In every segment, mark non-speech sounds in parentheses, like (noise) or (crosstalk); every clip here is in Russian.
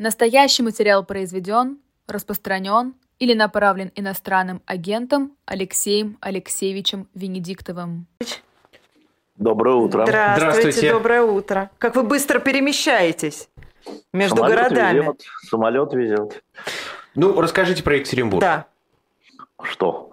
Настоящий материал произведен, распространен или направлен иностранным агентом Алексеем Алексеевичем Венедиктовым. Доброе утро. Здравствуйте, Здравствуйте. доброе утро. Как вы быстро перемещаетесь между Самолет городами. Везет, самолет везет. Ну, расскажите про Екатеринбург. Да. Что?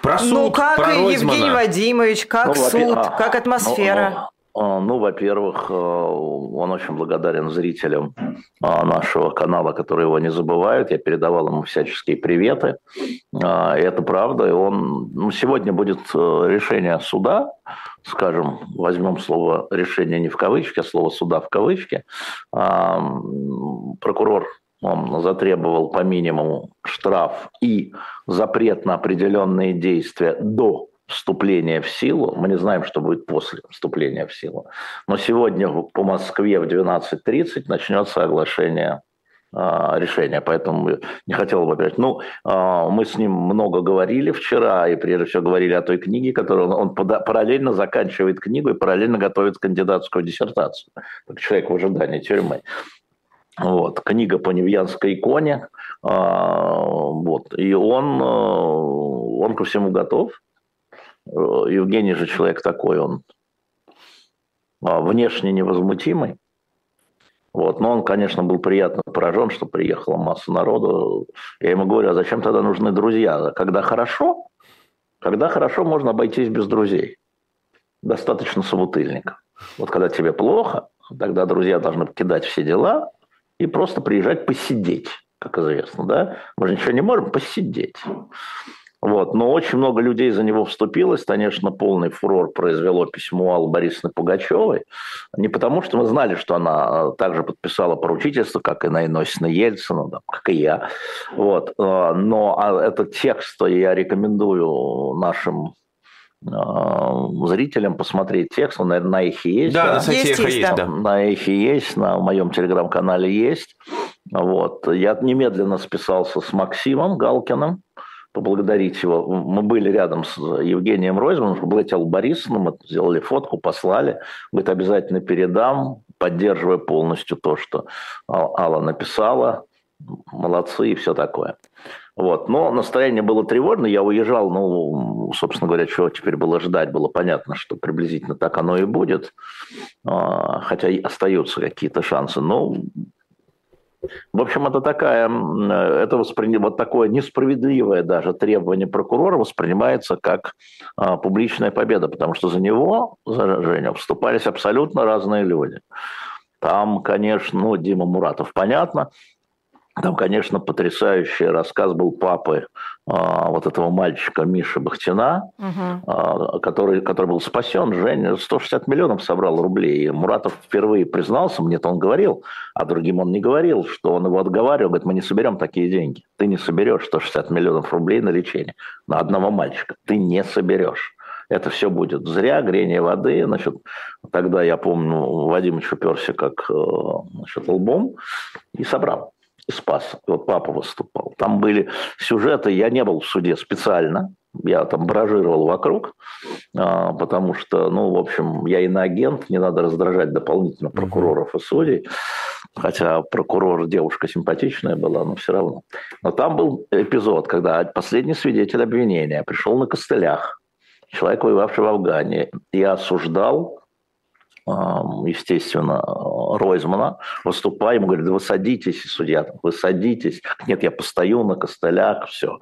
Про суд, ну, как про Евгений. Вадимович, как Ну, суд, а, как атмосфера. Ну, ну, во-первых, э, он очень благодарен зрителям а, нашего канала, которые его не забывают. Я передавал ему всяческие приветы. А, и Это правда. И он ну, сегодня будет э, решение суда, скажем, возьмем слово решение не в кавычки, а слово суда в кавычки. А, м, Прокурор он затребовал по минимуму штраф и запрет на определенные действия до вступления в силу. Мы не знаем, что будет после вступления в силу. Но сегодня по Москве в 12.30 начнется оглашение а, решения. Поэтому не хотел бы опять. Ну, а, мы с ним много говорили вчера, и прежде всего говорили о той книге, которую он, он параллельно заканчивает книгу и параллельно готовит кандидатскую диссертацию. Как человек в ожидании тюрьмы. Вот, книга по Невьянской иконе. А, вот, и он, он ко всему готов. Евгений же человек такой, он а, внешне невозмутимый. Вот. Но он, конечно, был приятно поражен, что приехала масса народу. Я ему говорю, а зачем тогда нужны друзья? Когда хорошо, когда хорошо, можно обойтись без друзей. Достаточно собутыльников. Вот когда тебе плохо, тогда друзья должны покидать все дела и просто приезжать посидеть, как известно. Да? Мы же ничего не можем, посидеть. Вот. Но очень много людей за него вступилось. Конечно, полный фурор произвело письмо Аллы Борисовны Пугачевой. Не потому, что мы знали, что она э, также подписала поручительство, как и Наина Осина Ельцина, да, как и я. Вот. Э, Но а, этот текст я рекомендую нашим э, зрителям посмотреть текст. Он, наверное, на их есть. Да, да? на сайте Есть, есть, есть, да. На Эхе есть, на моем телеграм-канале есть. Вот. Я немедленно списался с Максимом Галкиным, поблагодарить его. Мы были рядом с Евгением Ройзманом, поблагодарил Борисовну, мы сделали фотку, послали. Говорит, обязательно передам, поддерживая полностью то, что Ал- Алла написала. Молодцы и все такое. Вот. Но настроение было тревожное. Я уезжал, ну, собственно говоря, чего теперь было ждать, было понятно, что приблизительно так оно и будет. А, Хотя и остаются какие-то шансы. Но в общем, это такая, м, это воспри... вот такое несправедливое даже требование прокурора воспринимается как а, публичная победа, потому что за него, за Женю, вступались абсолютно разные люди. Там, конечно, ну, Дима Муратов, понятно, там, конечно, потрясающий рассказ был папы а, вот этого мальчика Миши Бахтина, а, который, который был спасен. Женя 160 миллионов собрал рублей. И Муратов впервые признался, мне-то он говорил, а другим он не говорил, что он его отговаривал, говорит, мы не соберем такие деньги. Ты не соберешь 160 миллионов рублей на лечение на одного мальчика. Ты не соберешь. Это все будет зря, грение воды. Значит, тогда, я помню, Вадим уперся как э, значит, лбом и собрал спас. Вот папа выступал. Там были сюжеты, я не был в суде специально, я там бражировал вокруг, а, потому что, ну, в общем, я иноагент, не надо раздражать дополнительно прокуроров и судей, хотя прокурор девушка симпатичная была, но все равно. Но там был эпизод, когда последний свидетель обвинения пришел на костылях, человек, воевавший в Афгане, и осуждал естественно, Ройзмана, выступая, ему говорят, да вы садитесь, судья, вы садитесь. Нет, я постою на костылях, все.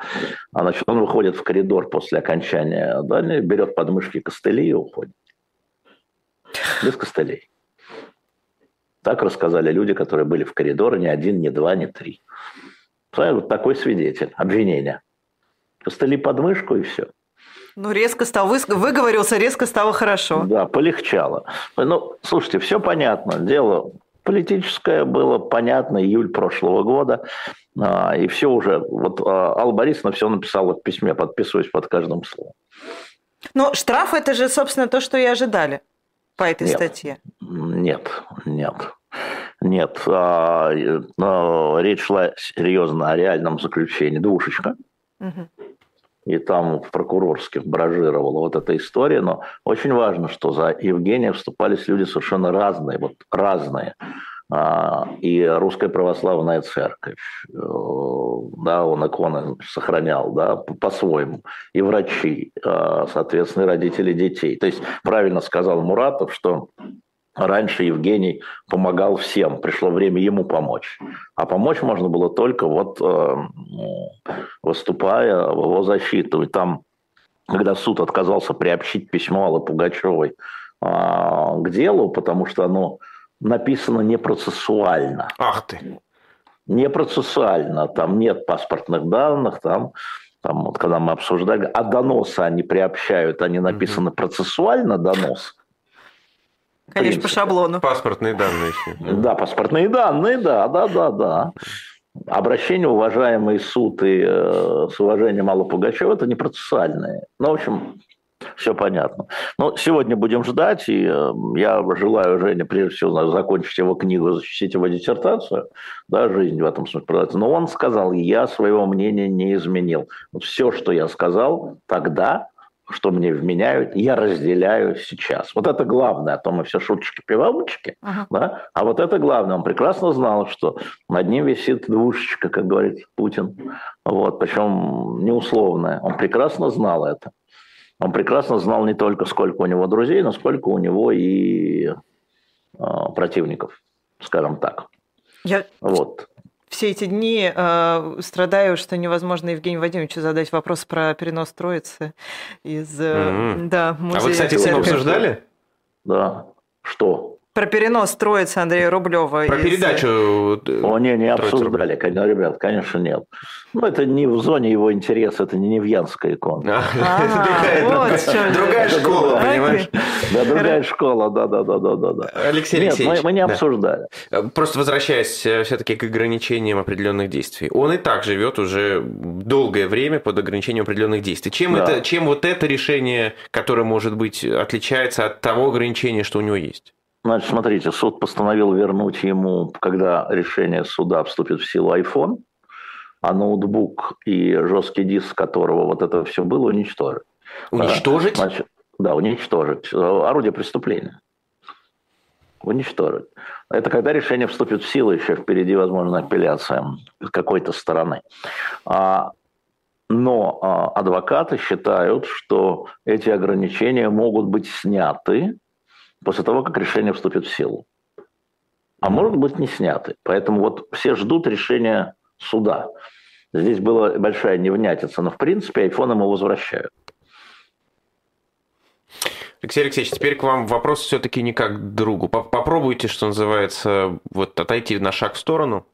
А значит, он выходит в коридор после окончания, да, берет подмышки костыли и уходит. Без костылей. Так рассказали люди, которые были в коридоре, ни один, ни два, ни три. Вот такой свидетель, обвинение. Костыли под мышку и все. Ну, резко стал, выс- выговорился, резко стало хорошо. Да, полегчало. Ну, слушайте, все понятно. Дело политическое было понятно, июль прошлого года, а, и все уже. Вот а, Алла Борисовна все написала в письме, подписываюсь под каждым словом. Но штраф – это же, собственно, то, что и ожидали по этой Нет. статье. Нет, нет. Нет, а, речь шла серьезно о реальном заключении. Двушечка. Мгм. И там в прокурорских бражировала вот эта история. Но очень важно, что за Евгения вступались люди совершенно разные. Вот разные. а, и Русская Православная Церковь. Э, да, он иконы сохранял да, по-своему. И врачи, а, соответственно, родители детей. То есть правильно сказал Муратов, что Раньше Евгений помогал всем, пришло время ему помочь. А помочь можно было только вот э, выступая в его защиту. И там, когда суд отказался приобщить письмо Аллы Пугачевой а, к делу, потому что оно написано не процессуально. Ах ты! Не процессуально, там нет паспортных данных, там, там вот когда мы обсуждали, а доносы они приобщают, они написаны угу. процессуально, донос. Конечно, по шаблону. Паспортные данные еще. Да, паспортные данные, да, да, да, да. Обращение, уважаемый суд и э, с уважением Алла Пугачева, это не процессуальные. Ну, в общем, все понятно. Но сегодня будем ждать, и э, я желаю Жене, прежде всего, закончить его книгу, защитить его диссертацию, да, жизнь в этом смысле. Но он сказал, я своего мнения не изменил. Вот все, что я сказал тогда, что мне вменяют, я разделяю сейчас. Вот это главное, а то мы все шуточки-пивамучки, ага. да? а вот это главное. Он прекрасно знал, что над ним висит двушечка, как говорит Путин, вот, причем неусловная. Он прекрасно знал это. Он прекрасно знал не только, сколько у него друзей, но сколько у него и э, противников, скажем так. Я вот. Все эти дни э, страдаю, что невозможно Евгению Вадимовичу задать вопрос про перенос Троицы из э, mm-hmm. да, музея. А вы, кстати, с ним обсуждали? Да. Что? Про перенос Троицы Андрея Рублева. Про из... передачу. Э, О, не, не обсуждали, конечно, ребят, конечно, нет. Ну, это не в зоне его интереса, это не Невьянская икона. А, (laughs) другая школа, понимаешь? Да, другая школа, да, да, да, да, да. Алексей Алексеевич. мы не обсуждали. Э, просто возвращаясь э, все-таки к ограничениям определенных действий. Он и так живет уже долгое время под ограничением определенных действий. Чем, это, чем вот это решение, которое, может быть, отличается от того ограничения, что у него есть? Значит, смотрите, суд постановил вернуть ему, когда решение суда вступит в силу iPhone, а ноутбук и жесткий диск, которого вот это все было, уничтожить. Уничтожить? Значит, да, уничтожить. Орудие преступления. Уничтожить. Это когда решение вступит в силу, еще впереди, возможно, апелляция какой-то стороны. А, но а, адвокаты считают, что эти ограничения могут быть сняты после того, как решение вступит в силу. А может быть не сняты. Поэтому вот все ждут решения суда. Здесь была большая невнятица, но в принципе айфон ему возвращают. Алексей Алексеевич, теперь к вам вопрос все-таки не как к другу. Попробуйте, что называется, вот отойти на шаг в сторону.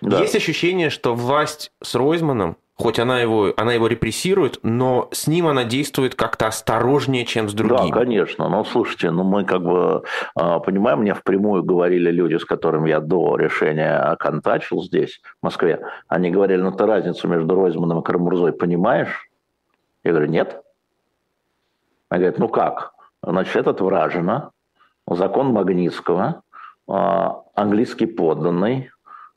Да. Есть ощущение, что власть с Ройзманом хоть она его, она его репрессирует, но с ним она действует как-то осторожнее, чем с другими. Да, конечно. Но слушайте, ну мы как бы а, понимаем, мне впрямую говорили люди, с которыми я до решения контачил здесь, в Москве. Они говорили, ну ты разницу между Ройзманом и Карамурзой понимаешь? Я говорю, нет. Они говорят, ну как? Значит, этот Вражина, закон Магнитского, а, английский подданный,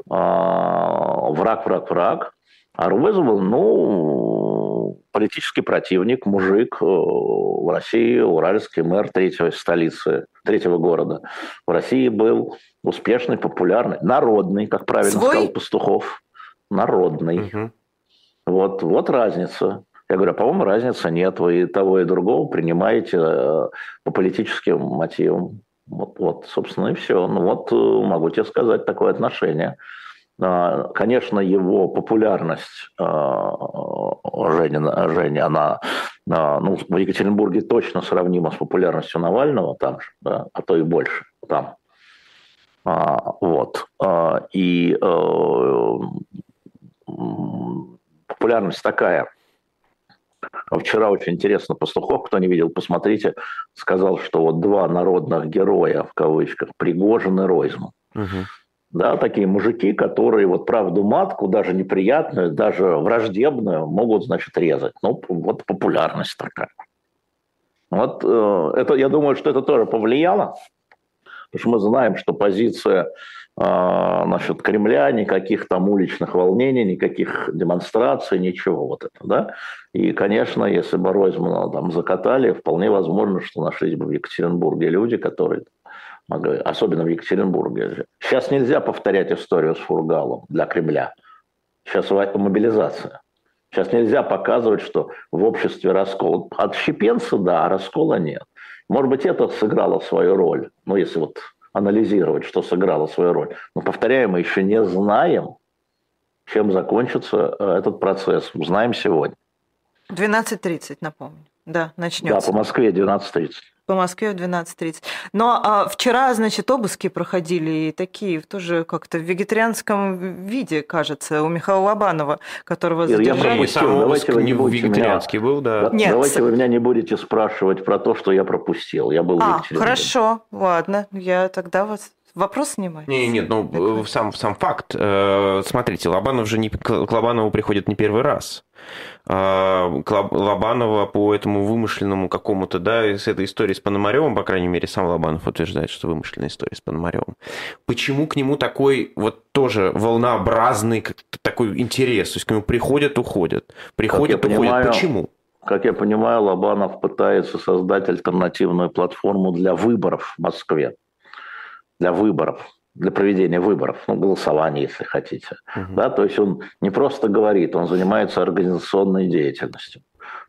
а, враг, враг, враг, а Арвезов ну, политический противник, мужик э, в России, уральский мэр третьей столицы, третьего города. В России был успешный, популярный, народный, как правильно Свой? сказал Пастухов. Народный. Угу. Вот, вот разница. Я говорю, а, по-моему, разницы нет. Вы и того, и другого принимаете э, по политическим мотивам. Вот, вот, собственно, и все. Ну вот э, могу тебе сказать такое отношение. А, конечно, его популярность а, Женя, Женя она а, ну, в Екатеринбурге точно сравнима с популярностью Навального там же, да, а то и больше там. Вот. И э, популярность такая. Вчера очень интересно Пастухов, кто не видел, посмотрите, сказал, что вот два народных героя, в кавычках, Пригожин и Ройзман. Угу да, такие мужики, которые вот правду матку, даже неприятную, даже враждебную, могут, значит, резать. Ну, вот популярность такая. Вот э, это, я думаю, что это тоже повлияло, потому что мы знаем, что позиция э, насчет Кремля, никаких там уличных волнений, никаких демонстраций, ничего вот это, да. И, конечно, если бы Ройзмана там закатали, вполне возможно, что нашлись бы в Екатеринбурге люди, которые особенно в Екатеринбурге. Сейчас нельзя повторять историю с Фургалом для Кремля. Сейчас мобилизация. Сейчас нельзя показывать, что в обществе раскол. Отщепенца, да, а раскола нет. Может быть, это сыграло свою роль. Ну, если вот анализировать, что сыграло свою роль. Но, повторяю, мы еще не знаем, чем закончится э, этот процесс. Узнаем сегодня. 12.30, напомню. Да, начнется. Да, по Москве 12.30 по Москве в 12.30. Но а вчера, значит, обыски проходили и такие тоже как-то в вегетарианском виде, кажется, у Михаила Лобанова, которого задержали. Я сам давайте вы не в вегетарианский меня... был, да. Нет. Давайте вы меня не будете спрашивать про то, что я пропустил. Я был а, хорошо, ладно, я тогда вас Вопрос снимать? Не, нет, ну сам, сам факт. Э, смотрите, Лобанов же не, к Лобанову приходит не первый раз. А, Лобанова по этому вымышленному какому-то, да, с этой историей с Пономаревым, по крайней мере, сам Лобанов утверждает, что вымышленная история с Пономаревым. Почему к нему такой вот тоже волнообразный такой интерес? То есть к нему приходят, уходят, приходят, уходят. Понимаю, Почему? Как я понимаю, Лобанов пытается создать альтернативную платформу для выборов в Москве. Для выборов для проведения выборов, ну, голосования, если хотите. Угу. Да, то есть он не просто говорит, он занимается организационной деятельностью.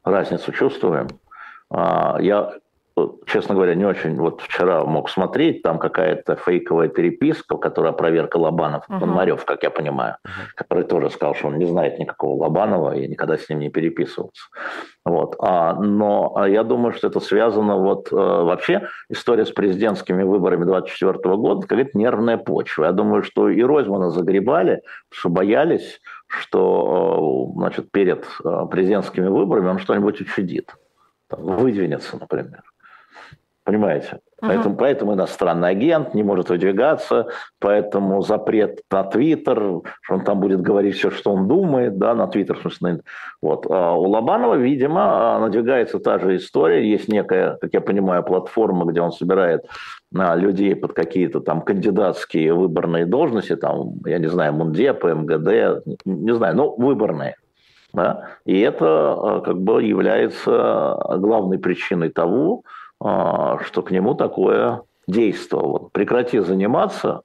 Разницу чувствуем. А, я честно говоря, не очень вот вчера мог смотреть, там какая-то фейковая переписка, которая проверка Лобанов, uh-huh. Пономарев, как я понимаю, uh-huh. который тоже сказал, что он не знает никакого Лобанова и никогда с ним не переписывался. Вот. А, но а я думаю, что это связано вот э, вообще история с президентскими выборами 2024 года, какая-то нервная почва. Я думаю, что и Ройзмана загребали, что боялись, что э, значит, перед э, президентскими выборами он что-нибудь учудит, там, выдвинется, например. Понимаете? Uh-huh. Поэтому, поэтому иностранный агент не может выдвигаться, поэтому запрет на Твиттер, что он там будет говорить все, что он думает, да, на Твиттер, в смысле, вот. А у Лобанова, видимо, надвигается та же история, есть некая, как я понимаю, платформа, где он собирает а, людей под какие-то там кандидатские выборные должности, там, я не знаю, Мундеп, МГД, не знаю, но выборные. Да? И это а, как бы является главной причиной того, а, что к нему такое действовало. Прекрати заниматься,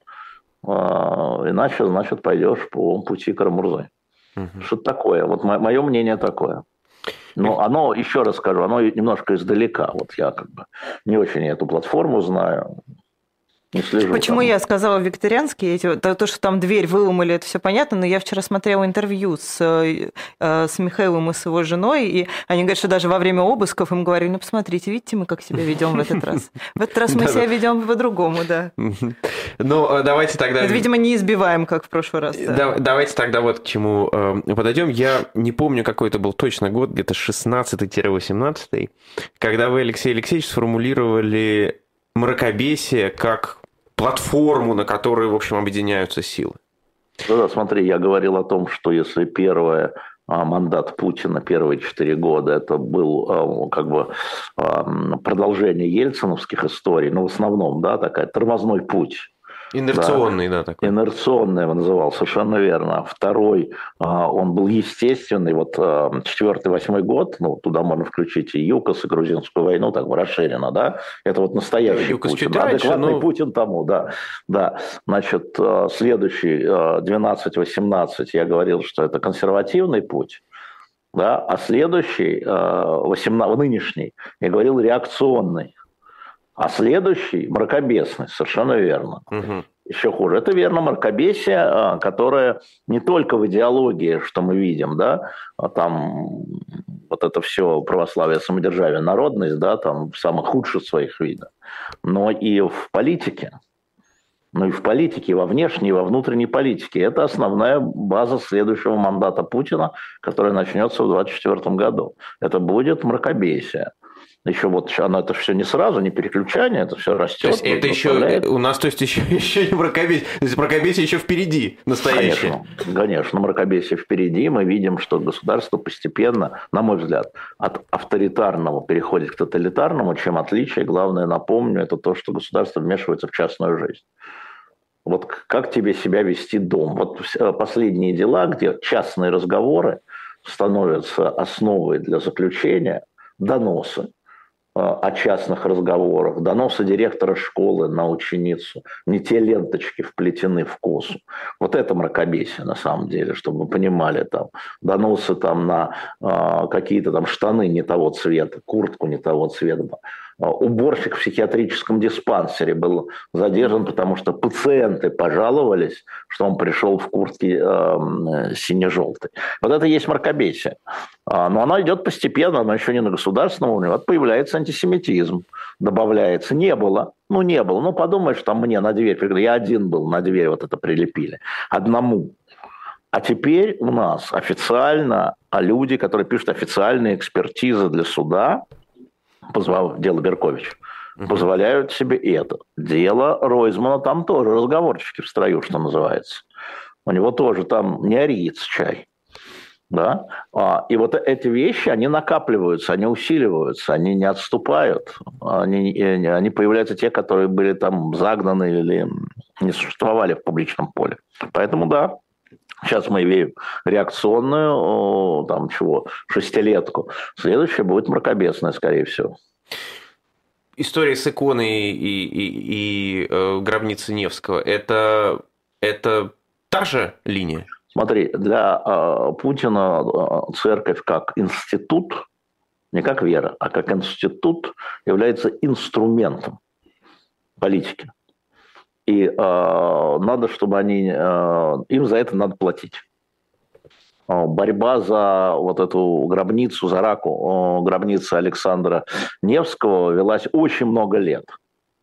а, иначе, значит, пойдешь по пути Карамурзы. Угу. Что такое? Вот мое мнение такое. Но оно, еще раз скажу, оно немножко издалека. Вот я как бы не очень эту платформу знаю не слежу. Почему там. я сказала викторианские эти, то, то, что там дверь выломали, это все понятно, но я вчера смотрела интервью с, э, с Михаилом и с его женой, и они говорят, что даже во время обысков им говорили, ну посмотрите, видите, мы как себя ведем в этот раз. В этот раз мы себя ведем по-другому, да. Ну, э, давайте тогда... Видимо, не избиваем, как в прошлый раз. Давайте тогда вот к чему э, подойдем. Я не помню, какой это был точно год, где-то 16-18, когда вы, Алексей Алексеевич, сформулировали мракобесие как платформу, на которой, в общем, объединяются силы. Ну да, смотри, я говорил о том, что если первое а, мандат Путина первые четыре года это был а, как бы а, продолжение ельциновских историй, но ну, в основном, да, такая тормозной путь Инерционный, да, да такой. Инерционный его называл, совершенно верно. Второй, а, он был естественный. Вот а, четвертый, восьмой год, ну, туда можно включить и ЮКОС, и грузинскую войну, так бы расширенно, да. Это вот настоящий ЮКОС Путин. Адекватный но... Путин тому, да. да. Значит, а, следующий, 12-18, я говорил, что это консервативный путь. Да, а следующий, 18, нынешний, я говорил, реакционный. А следующий – мракобесный, совершенно верно. Угу. Еще хуже. Это верно мракобесие, а, которое не только в идеологии, что мы видим, да, а там вот это все православие, самодержавие, народность, да, там в самых худших своих видах, но и в политике. Ну и в политике, во внешней, и во внутренней политике. Это основная база следующего мандата Путина, который начнется в 2024 году. Это будет мракобесие еще вот оно это все не сразу, не переключание, это все растет. То есть это еще у нас, то есть еще, (laughs) еще не мракобесие, то есть мракобесие еще впереди, настоящее. Конечно, конечно, мракобесие впереди. Мы видим, что государство постепенно, на мой взгляд, от авторитарного переходит к тоталитарному, чем отличие, главное, напомню, это то, что государство вмешивается в частную жизнь. Вот как тебе себя вести дом? Вот последние дела, где частные разговоры становятся основой для заключения, доносы, о частных разговорах, доносы директора школы на ученицу, не те ленточки вплетены в косу. Вот это мракобесие на самом деле, чтобы вы понимали, там, доносы там на э, какие-то там штаны не того цвета, куртку не того цвета, уборщик в психиатрическом диспансере был задержан, потому что пациенты пожаловались, что он пришел в куртке э, сине-желтой. Вот это есть мракобесие. А, но оно идет постепенно, оно еще не на государственном уровне. Вот появляется антисемитизм, добавляется. Не было, ну не было. Ну подумаешь, там мне на дверь, я один был, на дверь вот это прилепили. Одному. А теперь у нас официально а люди, которые пишут официальные экспертизы для суда, позвал дело Беркович, позволяют себе это. Дело Ройзмана там тоже разговорчики в строю, что называется. У него тоже там не ариец чай. Да? А, и вот эти вещи, они накапливаются, они усиливаются, они не отступают. Они, они появляются те, которые были там загнаны или не существовали в публичном поле. Поэтому да, Сейчас мы имеем реакционную, там чего, шестилетку. Следующая будет мракобесная, скорее всего. История с иконой и, и, и э, гробницей Невского это, это та же линия? Смотри, для э, Путина э, церковь как институт, не как вера, а как институт является инструментом политики. И э, надо, чтобы они, э, им за это надо платить. Э, борьба за вот эту гробницу, за раку э, гробницы Александра Невского велась очень много лет.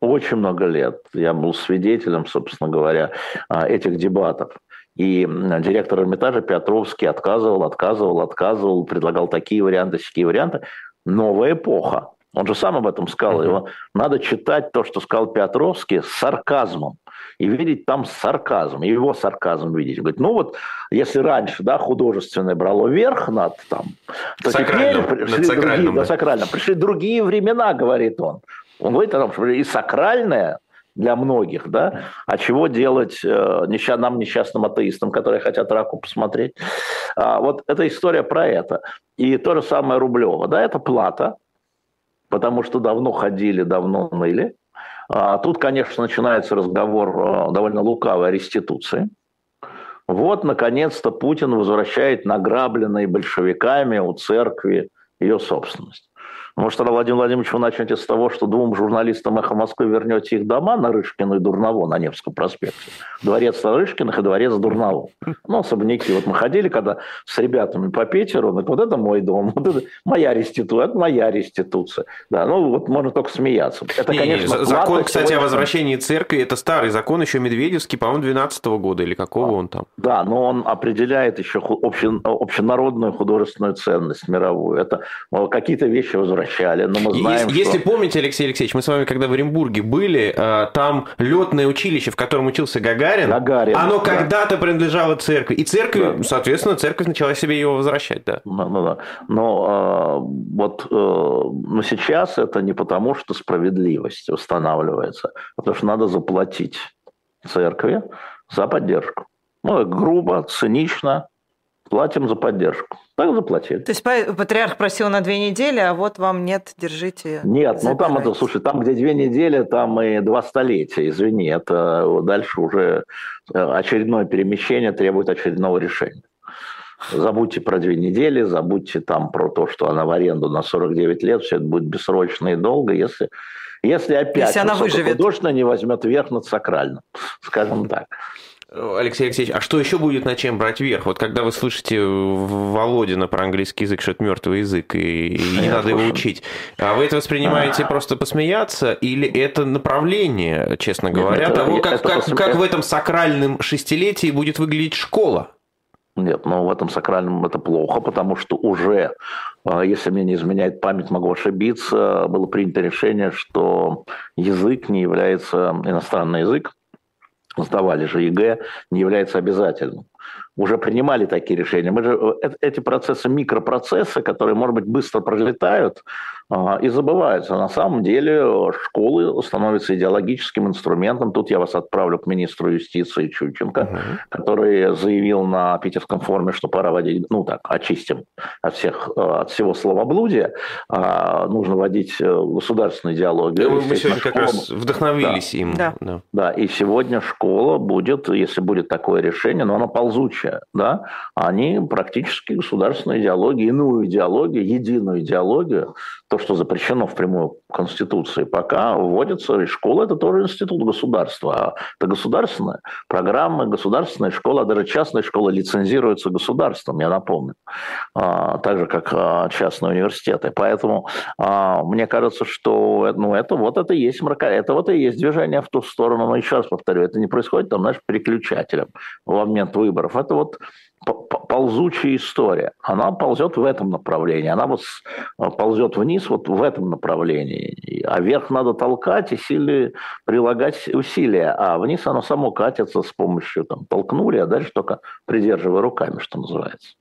Очень много лет. Я был свидетелем, собственно говоря, э, этих дебатов. И директор Эрмитажа Петровский отказывал, отказывал, отказывал, предлагал такие варианты, такие варианты. Новая эпоха. Он же сам об этом сказал. Его надо читать то, что сказал Петровский, с сарказмом. И видеть там сарказм, его сарказм видеть. Говорит, ну вот, если раньше да, художественное брало верх над там, то теперь пришли другие, да. сакрально, пришли другие времена, говорит он. Он говорит о том, что и сакральное для многих, да, а чего делать э, нам, несчастным атеистам, которые хотят раку посмотреть. А, вот эта история про это. И то же самое Рублева, да, это плата, потому что давно ходили, давно ныли. А тут, конечно, начинается разговор довольно лукавой о реституции. Вот, наконец-то, Путин возвращает награбленные большевиками у церкви ее собственность. Может, Владимир Владимирович, вы начнете с того, что двум журналистам «Эхо Москвы» вернете их дома на Рышкину и Дурново на Невском проспекте. Дворец Рышкиных и дворец Дурново. Ну, особняки. Вот мы ходили, когда с ребятами по Питеру, ну, вот это мой дом, вот это моя реституция, это моя реституция. Да, ну, вот можно только смеяться. Это, не, конечно, не, закон, кстати, о возвращении церкви, это старый закон, еще Медведевский, по-моему, 12 -го года или какого а, он там. Да, но он определяет еще обще, общенародную художественную ценность мировую. Это какие-то вещи возвращаются возвращали, но мы знаем, если, что... если помните, Алексей Алексеевич, мы с вами когда в Оренбурге были, э, там летное училище, в котором учился Гагарин, Гагарин оно да. когда-то принадлежало церкви, и церковь, да. соответственно, церковь начала себе его возвращать, да. Но, но, но а, вот э, но сейчас это не потому, что справедливость устанавливается, а потому что надо заплатить церкви за поддержку. Ну, грубо, цинично, платим за поддержку. Так заплатили. То есть патриарх просил на две недели, а вот вам нет, держите. Нет, ну там это, слушай, там, где две недели, там и два столетия, извини, это дальше уже э, очередное перемещение требует очередного решения. Забудьте про две недели, забудьте там про то, что она в аренду на 49 лет, все это будет бессрочно и долго, если, если опять если она выживет. художественно не возьмет верх над сакральным, скажем так. Алексей Алексеевич, а что еще будет на чем брать верх? Вот когда вы слышите Володина про английский язык, что это мертвый язык, и, и не надо его учить, а вы это воспринимаете просто посмеяться, или это направление, честно говоря, Нет, того, как, как, как в этом сакральном шестилетии будет выглядеть школа? Нет, но в этом сакральном это плохо, потому что уже, а, если мне не изменяет память, могу ошибиться, было принято решение, что язык не является иностранный язык, сдавали же ЕГЭ, не является обязательным. Уже принимали такие решения. Мы же, э, эти процессы, микропроцессы, которые, может быть, быстро пролетают, и забывается. На самом деле школы становятся идеологическим инструментом. Тут я вас отправлю к министру юстиции Чуйченко, угу. который заявил на питерском форуме, что пора вводить, ну так, очистим от, всех, от всего словоблудия, а нужно вводить э, государственную идеологию. Мы сегодня школа... как раз вдохновились да. им. Да. Да. да, и сегодня школа будет, если будет такое решение, но оно ползучее, да, они практически государственную идеологию, иную идеологию, единую идеологию, то, что запрещено в прямой Конституции, пока вводится, и школа – это тоже институт государства. А это государственная программа, государственная школа, а даже частная школа лицензируется государством, я напомню, а, так же, как а, частные университеты. Поэтому мне кажется, что ну, это вот это и есть мрака, это вот и есть движение в ту сторону. Но еще раз повторю, это не происходит там, знаешь, переключателем в момент выборов. Это вот ползучая история. Она ползет в этом направлении, она вот ползет вниз вот в этом направлении. А вверх надо толкать и силе прилагать усилия, а вниз оно само катится с помощью, там, толкнули, а дальше только придерживая руками, что называется.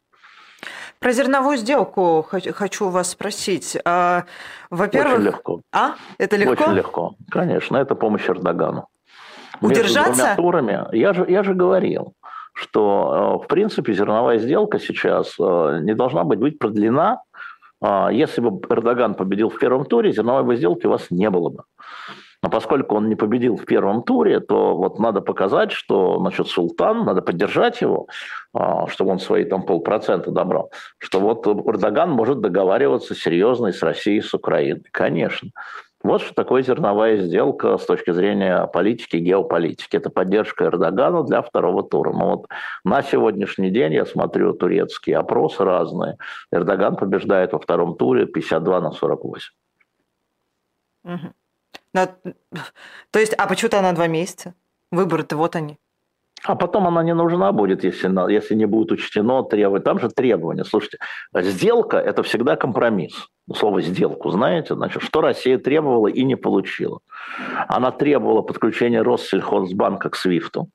Про зерновую сделку хочу вас спросить. А, во-первых... Очень легко. А? Это легко? Очень легко, конечно. Это помощь Эрдогану. Удержаться? Между двумя турами, я же, я же говорил, что, э, в принципе, зерновая сделка сейчас э, не должна быть, быть продлена. А, если бы Эрдоган победил в первом туре, зерновой сделки у вас не было бы. Но поскольку он не победил в первом туре, то вот надо показать, что значит, султан, надо поддержать его, а, чтобы он свои там полпроцента добрал, что вот Эрдоган может договариваться серьезно и с Россией, и с Украиной. Конечно. Вот что такое зерновая сделка с точки зрения политики геополитики. Это поддержка Эрдогана для второго тура. Но вот на сегодняшний день я смотрю турецкие опросы разные. Эрдоган побеждает во втором туре 52 на 48. Угу. Но, то есть, а почему-то на два месяца? Выборы-то вот они. А потом она не нужна будет, если, если не будет учтено требование. Там же требования. Слушайте, сделка – это всегда компромисс. Слово «сделку» знаете? Значит, что Россия требовала и не получила? Она требовала подключения Россельхозбанка к СВИФТу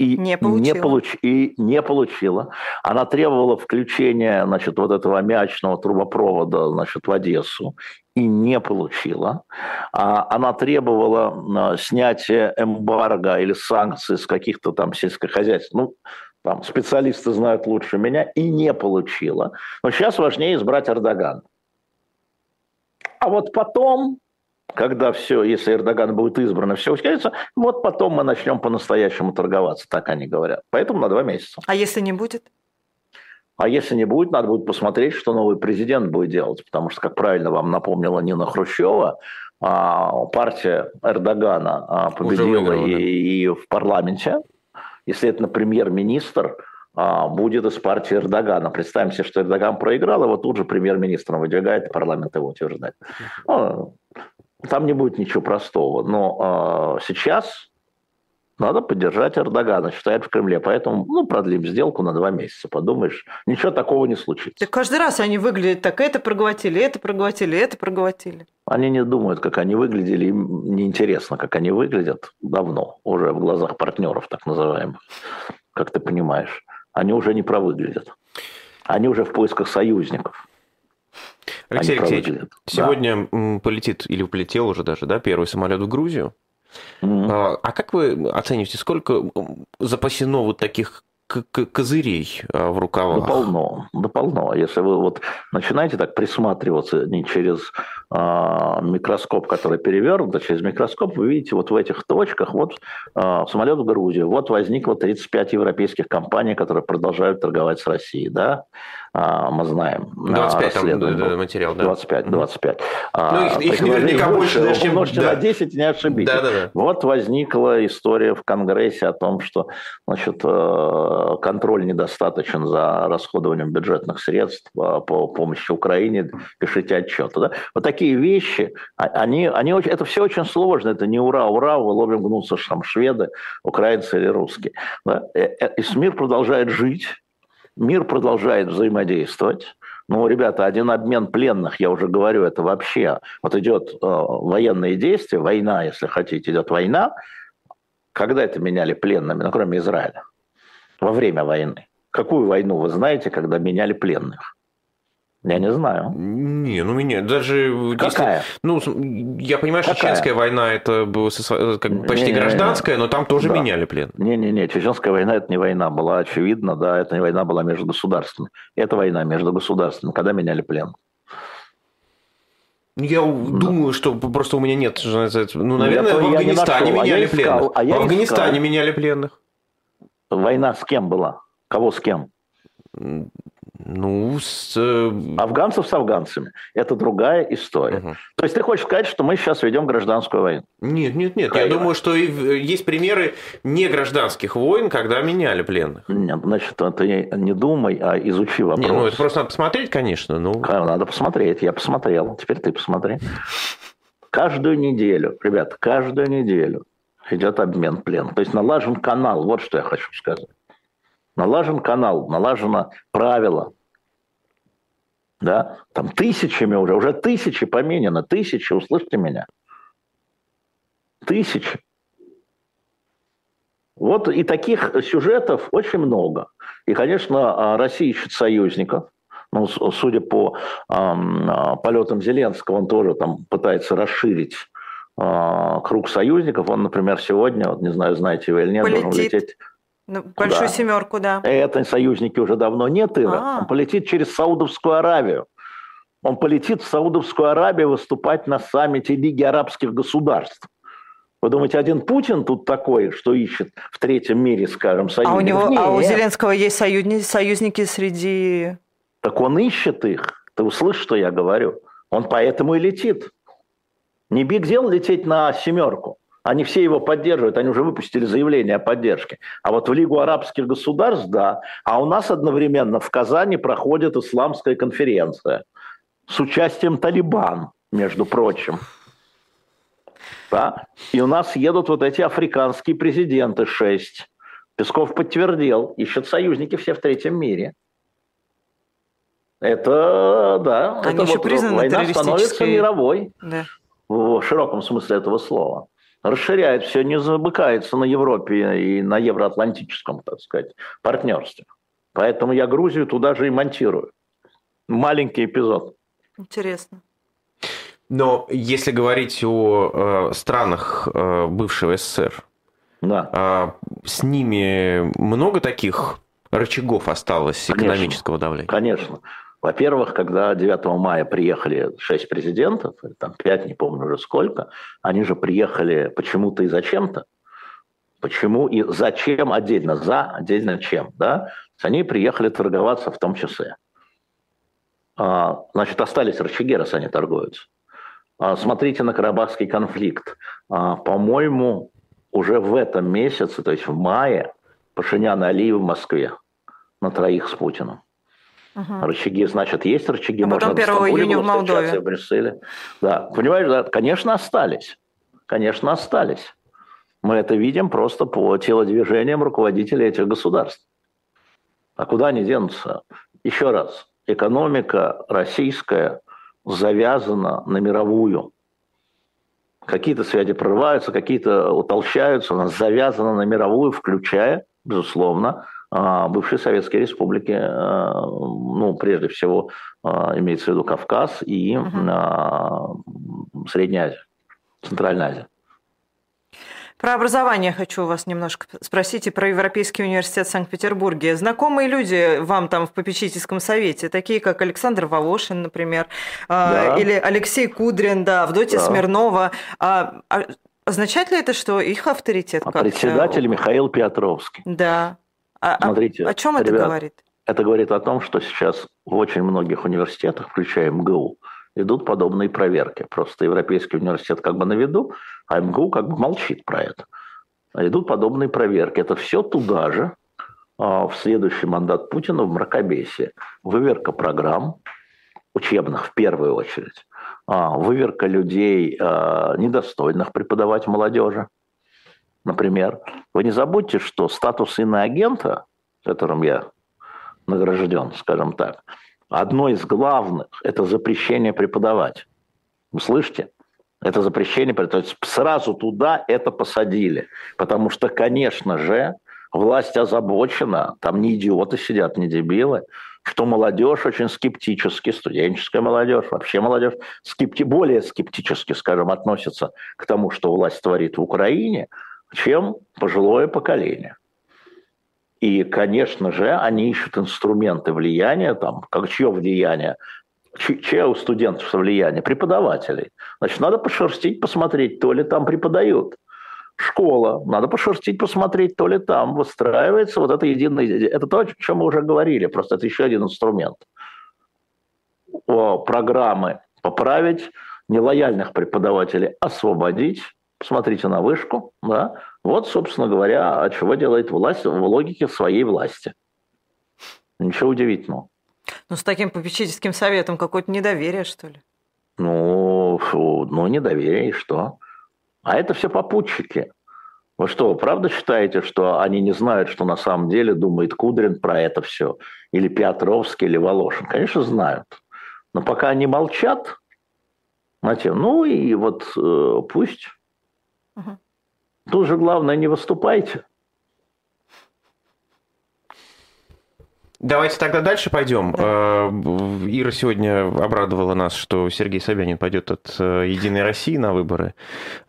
и не получила. Не получ... и не получила. Она требовала включения значит, вот этого аммиачного трубопровода значит, в Одессу и не получила. А она требовала снятия эмбарго или санкций с каких-то там сельскохозяйств. Ну, там специалисты знают лучше меня, и не получила. Но сейчас важнее избрать Эрдогана. А вот потом когда все, если Эрдоган будет избран, и все ускорится, вот потом мы начнем по-настоящему торговаться, так они говорят. Поэтому на два месяца. А если не будет? А если не будет, надо будет посмотреть, что новый президент будет делать. Потому что, как правильно вам напомнила Нина Хрущева, а, партия Эрдогана а, победила выиграла, и, да. и в парламенте. И, следовательно, премьер-министр а, будет из партии Эрдогана. Представим себе, что Эрдоган проиграл, его тут же премьер-министром выдвигает, и парламент его утверждает. Ну, там не будет ничего простого. Но э, сейчас надо поддержать Эрдогана, считает в Кремле. Поэтому ну, продлим сделку на два месяца. Подумаешь, ничего такого не случится. Так каждый раз они выглядят так, это проглотили, это проглотили, это проглотили. Они не думают, как они выглядели, им неинтересно, как они выглядят давно, уже в глазах партнеров так называемых, как ты понимаешь. Они уже не провыглядят. Они уже в поисках союзников. Алексей Алексеевич, сегодня да. полетит или полетел уже даже, да, первый самолет в Грузию. Mm-hmm. А как вы оцениваете, сколько запасено вот таких козырей а, в рукавах? Да полно, да полно. Если вы вот начинаете так присматриваться не через э, микроскоп, который перевернут, а через микроскоп, вы видите вот в этих точках, вот э, самолет в Грузию, вот возникло 35 европейских компаний, которые продолжают торговать с Россией, да, мы знаем. 25 там да, материал, да. 25, 25. Ну, их, их наверняка больше, больше чем... Умножьте да. на 10, не ошибитесь. Да, да, да. Вот возникла история в Конгрессе о том, что значит, э, контроль недостаточен за расходованием бюджетных средств э, по помощи Украине, пишите отчеты. Да? Вот такие вещи, а, они, они очень, это все очень сложно, это не ура, ура, вы лобим гнутся там шведы, украинцы или русские. Да? И э, мир продолжает жить, Мир продолжает взаимодействовать. Ну, ребята, один обмен пленных, я уже говорю, это вообще, вот идет э, военные действия, война, если хотите, идет война. Когда это меняли пленными, ну, кроме Израиля? Во время войны. Какую войну вы знаете, когда меняли пленных? Я не знаю. Не, ну меня даже... Какая? Если, ну, я понимаю, что чеченская война это была как бы почти не, гражданская, но там тоже да. меняли плен. Не-не-не, чеченская война это не война была, очевидно, да, это не война была между государствами. Это война между государствами, когда меняли плен. Я думаю, что просто у меня нет, ну, наверное, в Афганистане а меняли а пленных. А в Афганистане искал. меняли пленных. Война с кем была? Кого с кем? Ну, с... Э, Афганцев с афганцами. Это другая история. Угу. То есть ты хочешь сказать, что мы сейчас ведем гражданскую войну? Нет, нет, нет. Какая? Я думаю, что есть примеры не гражданских войн, когда меняли пленных. Нет, значит, ты не думай, а изучи вопрос. Не, ну, это просто надо посмотреть, конечно. Ну... Надо посмотреть. Я посмотрел. Теперь ты посмотри. Каждую неделю, ребят, каждую неделю идет обмен пленных. То есть налажен канал. Вот что я хочу сказать. Налажен канал, налажено правило. Да? Там тысячами уже, уже тысячи поменено, тысячи, услышьте меня. Тысячи. Вот и таких сюжетов очень много. И, конечно, Россия ищет союзников. Ну, судя по э, полетам Зеленского, он тоже там пытается расширить э, круг союзников. Он, например, сегодня, вот не знаю, знаете вы или нет, Полетит. должен лететь ну, большую да. семерку, да. Это союзники уже давно нет, Ира. А-а-а. Он полетит через Саудовскую Аравию. Он полетит в Саудовскую Аравию выступать на саммите Лиги арабских государств. Вы думаете, один Путин тут такой, что ищет в третьем мире, скажем, союзников? А у, него, а у Зеленского есть союзники, союзники среди... Так он ищет их. Ты услышишь, что я говорю? Он поэтому и летит. Не биг дел лететь на семерку. Они все его поддерживают, они уже выпустили заявление о поддержке. А вот в Лигу арабских государств, да. А у нас одновременно в Казани проходит исламская конференция с участием Талибан, между прочим. Да? И у нас едут вот эти африканские президенты шесть. Песков подтвердил, ищут союзники все в третьем мире. Это, да, Они это еще вот, война становится мировой да. в широком смысле этого слова расширяет все, не замыкается на Европе и на евроатлантическом, так сказать, партнерстве. Поэтому я Грузию туда же и монтирую. Маленький эпизод. Интересно. Но если говорить о э, странах э, бывшего СССР, да. э, с ними много таких рычагов осталось конечно, экономического давления? Конечно. Во-первых, когда 9 мая приехали шесть президентов, там пять, не помню уже сколько, они же приехали почему-то и зачем-то. Почему и зачем отдельно, за отдельно чем, да? Они приехали торговаться в том числе. А, значит, остались рычаги, раз они торгуются. А, смотрите на Карабахский конфликт. А, по-моему, уже в этом месяце, то есть в мае, Пашинян и Алиев в Москве на троих с Путиным. Угу. Рычаги, значит, есть рычаги. А потом 1 июня в Молдове. В Брюсселе. Да, понимаешь, да, конечно, остались. Конечно, остались. Мы это видим просто по телодвижениям руководителей этих государств. А куда они денутся? Еще раз, экономика российская завязана на мировую. Какие-то связи прорываются, какие-то утолщаются, она завязана на мировую, включая, безусловно, а, бывшие советские республики, э, ну, прежде всего, э, имеется в виду Кавказ и угу. Средняя Азия, Центральная Азия. Про образование хочу вас немножко спросить и про Европейский университет в Санкт-Петербурге. Знакомые люди вам там в попечительском совете, такие как Александр Волошин, например, да. или Алексей Кудрин, да, Авдотья да. Смирнова. А, а, означает ли это, что их авторитет а председатель Михаил Петровский. Да. А, а, Смотрите, о чем это ребят, говорит? Это говорит о том, что сейчас в очень многих университетах, включая МГУ, идут подобные проверки. Просто Европейский университет как бы на виду, а МГУ как бы молчит про это. Идут подобные проверки. Это все туда же, а, в следующий мандат Путина в мракобесие. Выверка программ, учебных в первую очередь, выверка людей, недостойных преподавать молодежи, например, вы не забудьте, что статус иноагента, которым я награжден, скажем так, одно из главных – это запрещение преподавать. Вы слышите? Это запрещение, то есть сразу туда это посадили. Потому что, конечно же, власть озабочена, там не идиоты сидят, не дебилы, что молодежь очень скептически, студенческая молодежь, вообще молодежь скепти, более скептически, скажем, относится к тому, что власть творит в Украине, чем пожилое поколение. И, конечно же, они ищут инструменты влияния, там, как чье влияние, чье у студентов влияние? Преподавателей. Значит, надо пошерстить, посмотреть, то ли там преподают. Школа, надо пошерстить, посмотреть, то ли там выстраивается вот это единое... Это то, о чем мы уже говорили, просто это еще один инструмент. О, программы поправить, нелояльных преподавателей освободить, посмотрите на вышку, да, вот, собственно говоря, чего делает власть в логике своей власти. Ничего удивительного. Ну, с таким попечительским советом какое-то недоверие, что ли? Ну, фу, ну, недоверие, и что? А это все попутчики. Вы что, правда считаете, что они не знают, что на самом деле думает Кудрин про это все? Или Петровский, или Волошин? Конечно, знают. Но пока они молчат, знаете, ну и вот э, пусть. Угу. Тут же главное, не выступайте. Давайте тогда дальше пойдем. Да. Э, Ира сегодня обрадовала нас, что Сергей Собянин пойдет от э, «Единой России» на выборы.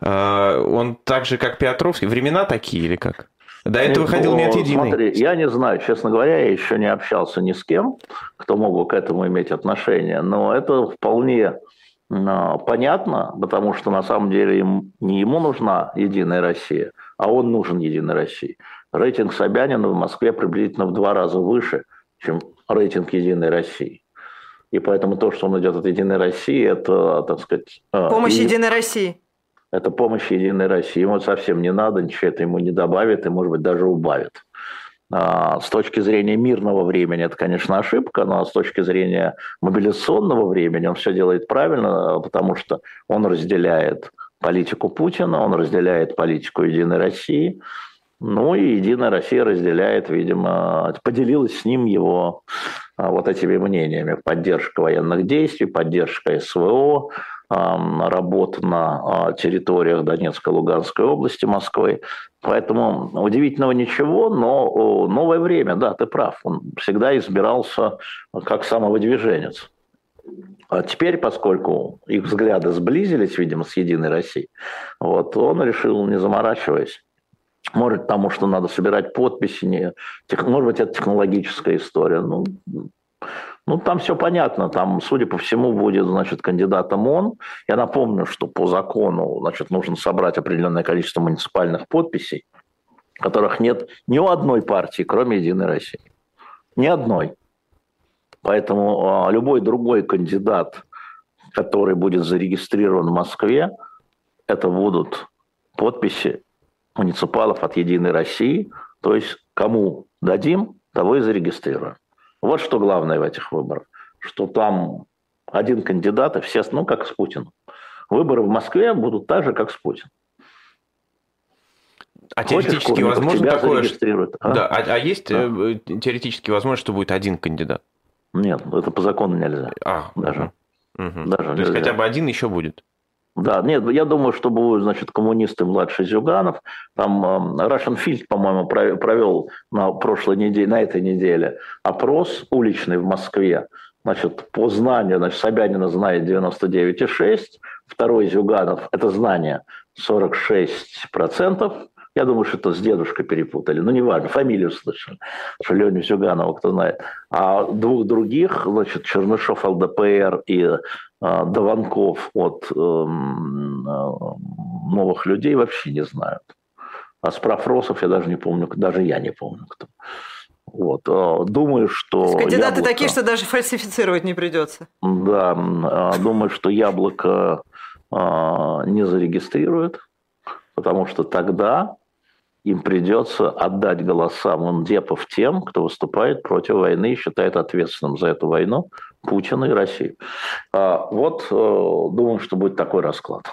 Э, он так же, как Петровский. Времена такие или как? До этого ходил не от «Единой». Смотри, я не знаю, честно говоря, я еще не общался ни с кем, кто мог бы к этому иметь отношение, но это вполне понятно, потому что на самом деле им, не ему нужна «Единая Россия», а он нужен «Единой России». Рейтинг Собянина в Москве приблизительно в два раза выше – чем рейтинг «Единой России». И поэтому то, что он идет от «Единой России», это, так сказать... А, помощь и... «Единой России». Это помощь «Единой России». Ему совсем не надо, ничего это ему не добавит и, может быть, даже убавит. А, с точки зрения мирного времени это, конечно, ошибка, но с точки зрения мобилизационного времени он все делает правильно, потому что он разделяет политику Путина, он разделяет политику Единой России, ну и Единая Россия разделяет, видимо, поделилась с ним его а, вот этими мнениями. Поддержка военных действий, поддержка СВО, работа на а, территориях Донецкой, Луганской области, Москвы. Поэтому удивительного ничего, но новое время, да, ты прав. Он всегда избирался как самовыдвиженец. А теперь, поскольку их взгляды сблизились, видимо, с Единой Россией, вот, он решил, не заморачиваясь, может, потому что надо собирать подписи, не, может быть, это технологическая история. Ну, ну, там все понятно. Там, судя по всему, будет, значит, кандидатом он. Я напомню, что по закону, значит, нужно собрать определенное количество муниципальных подписей, которых нет ни у одной партии, кроме «Единой России». Ни одной. Поэтому а, любой другой кандидат, который будет зарегистрирован в Москве, это будут подписи муниципалов от «Единой России», то есть кому дадим, того и зарегистрируем. Вот что главное в этих выборах, что там один кандидат, и все, ну, как с Путиным. Выборы в Москве будут так же, как с Путиным. А теоретически Хочешь, возможно такое, что... а? Да, а, а есть да. Э, теоретически возможно, что будет один кандидат? Нет, это по закону нельзя. А, даже. Угу. даже То нельзя. есть хотя бы один еще будет? Да, нет, я думаю, что будут, значит, коммунисты младший Зюганов. Там э, Russian Field, по-моему, провел на прошлой неделе, на этой неделе опрос уличный в Москве. Значит, по знанию, значит, Собянина знает 99,6, второй Зюганов, это знание 46%, я думаю, что это с дедушкой перепутали. Но неважно, фамилию слышали. Что Леню Зюганова, кто знает. А двух других, значит, Чернышов ЛДПР и э, Дованков от э, новых людей вообще не знают. А справросов я даже не помню, даже я не помню, кто. Вот. Думаю, что... Кандидаты яблоко... такие, что даже фальсифицировать не придется. Да, думаю, что яблоко не зарегистрирует, потому что тогда им придется отдать голоса мундепов тем, кто выступает против войны и считает ответственным за эту войну Путина и Россию. А вот э, думаю, что будет такой расклад.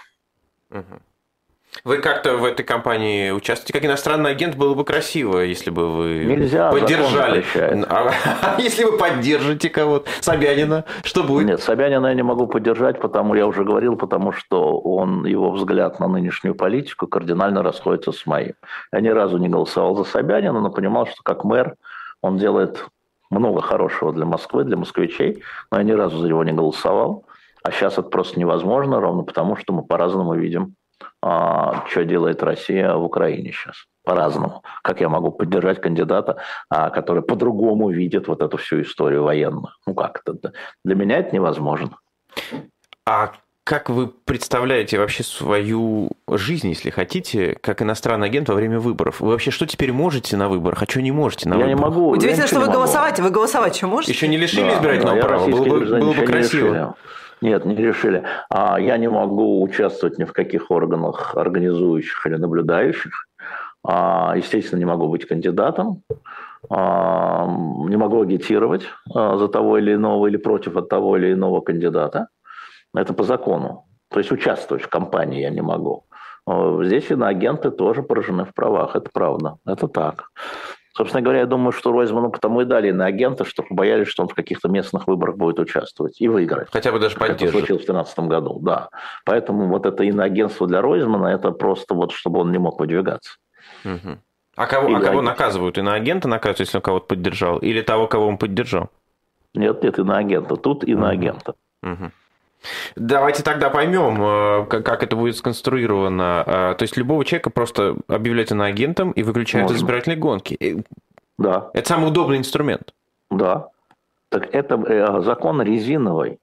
Вы как-то в этой компании участвуете? Как иностранный агент было бы красиво, если бы вы Нельзя, поддержали. А, (laughs) а если вы поддержите кого-то, Собянина, что будет? Нет, Собянина я не могу поддержать, потому я уже говорил, потому что он, его взгляд на нынешнюю политику кардинально расходится с моим. Я ни разу не голосовал за Собянина, но понимал, что как мэр он делает много хорошего для Москвы, для москвичей, но я ни разу за него не голосовал. А сейчас это просто невозможно, ровно потому, что мы по-разному видим что делает Россия в Украине сейчас. По-разному. Как я могу поддержать кандидата, а, который по-другому видит вот эту всю историю военную? Ну как это? Для меня это невозможно. А как вы представляете вообще свою жизнь, если хотите, как иностранный агент во время выборов? Вы вообще что теперь можете на выборах, а что не можете на я выборах? Я не могу. Удивительно, что вы могу. голосовать. Вы голосовать что можете? Еще не лишили да, избирательного да, права. Было бы, было бы красиво. Нет, не решили. А я не могу участвовать ни в каких органах, организующих или наблюдающих. А, естественно, не могу быть кандидатом. А, не могу агитировать а, за того или иного или против от того или иного кандидата. Это по закону. То есть участвовать в кампании я не могу. Здесь иноагенты тоже поражены в правах. Это правда. Это так. Собственно говоря, я думаю, что Ройзману потому и дали на агента, что боялись, что он в каких-то местных выборах будет участвовать и выиграть. Хотя бы даже поддержать. Как это случилось в 2013 году, да. Поэтому вот это иноагентство для Ройзмана, это просто вот, чтобы он не мог выдвигаться. Угу. А кого, а кого наказывают? Иноагента наказывают, если он кого-то поддержал? Или того, кого он поддержал? Нет, нет, иноагента. Тут иноагента. Угу. Давайте тогда поймем, э, как это будет сконструировано. Э, то есть любого человека просто объявляют иноагентом и выключают из избирательной гонки. Э, да. Это самый удобный инструмент. Да. Так это закон резиновый.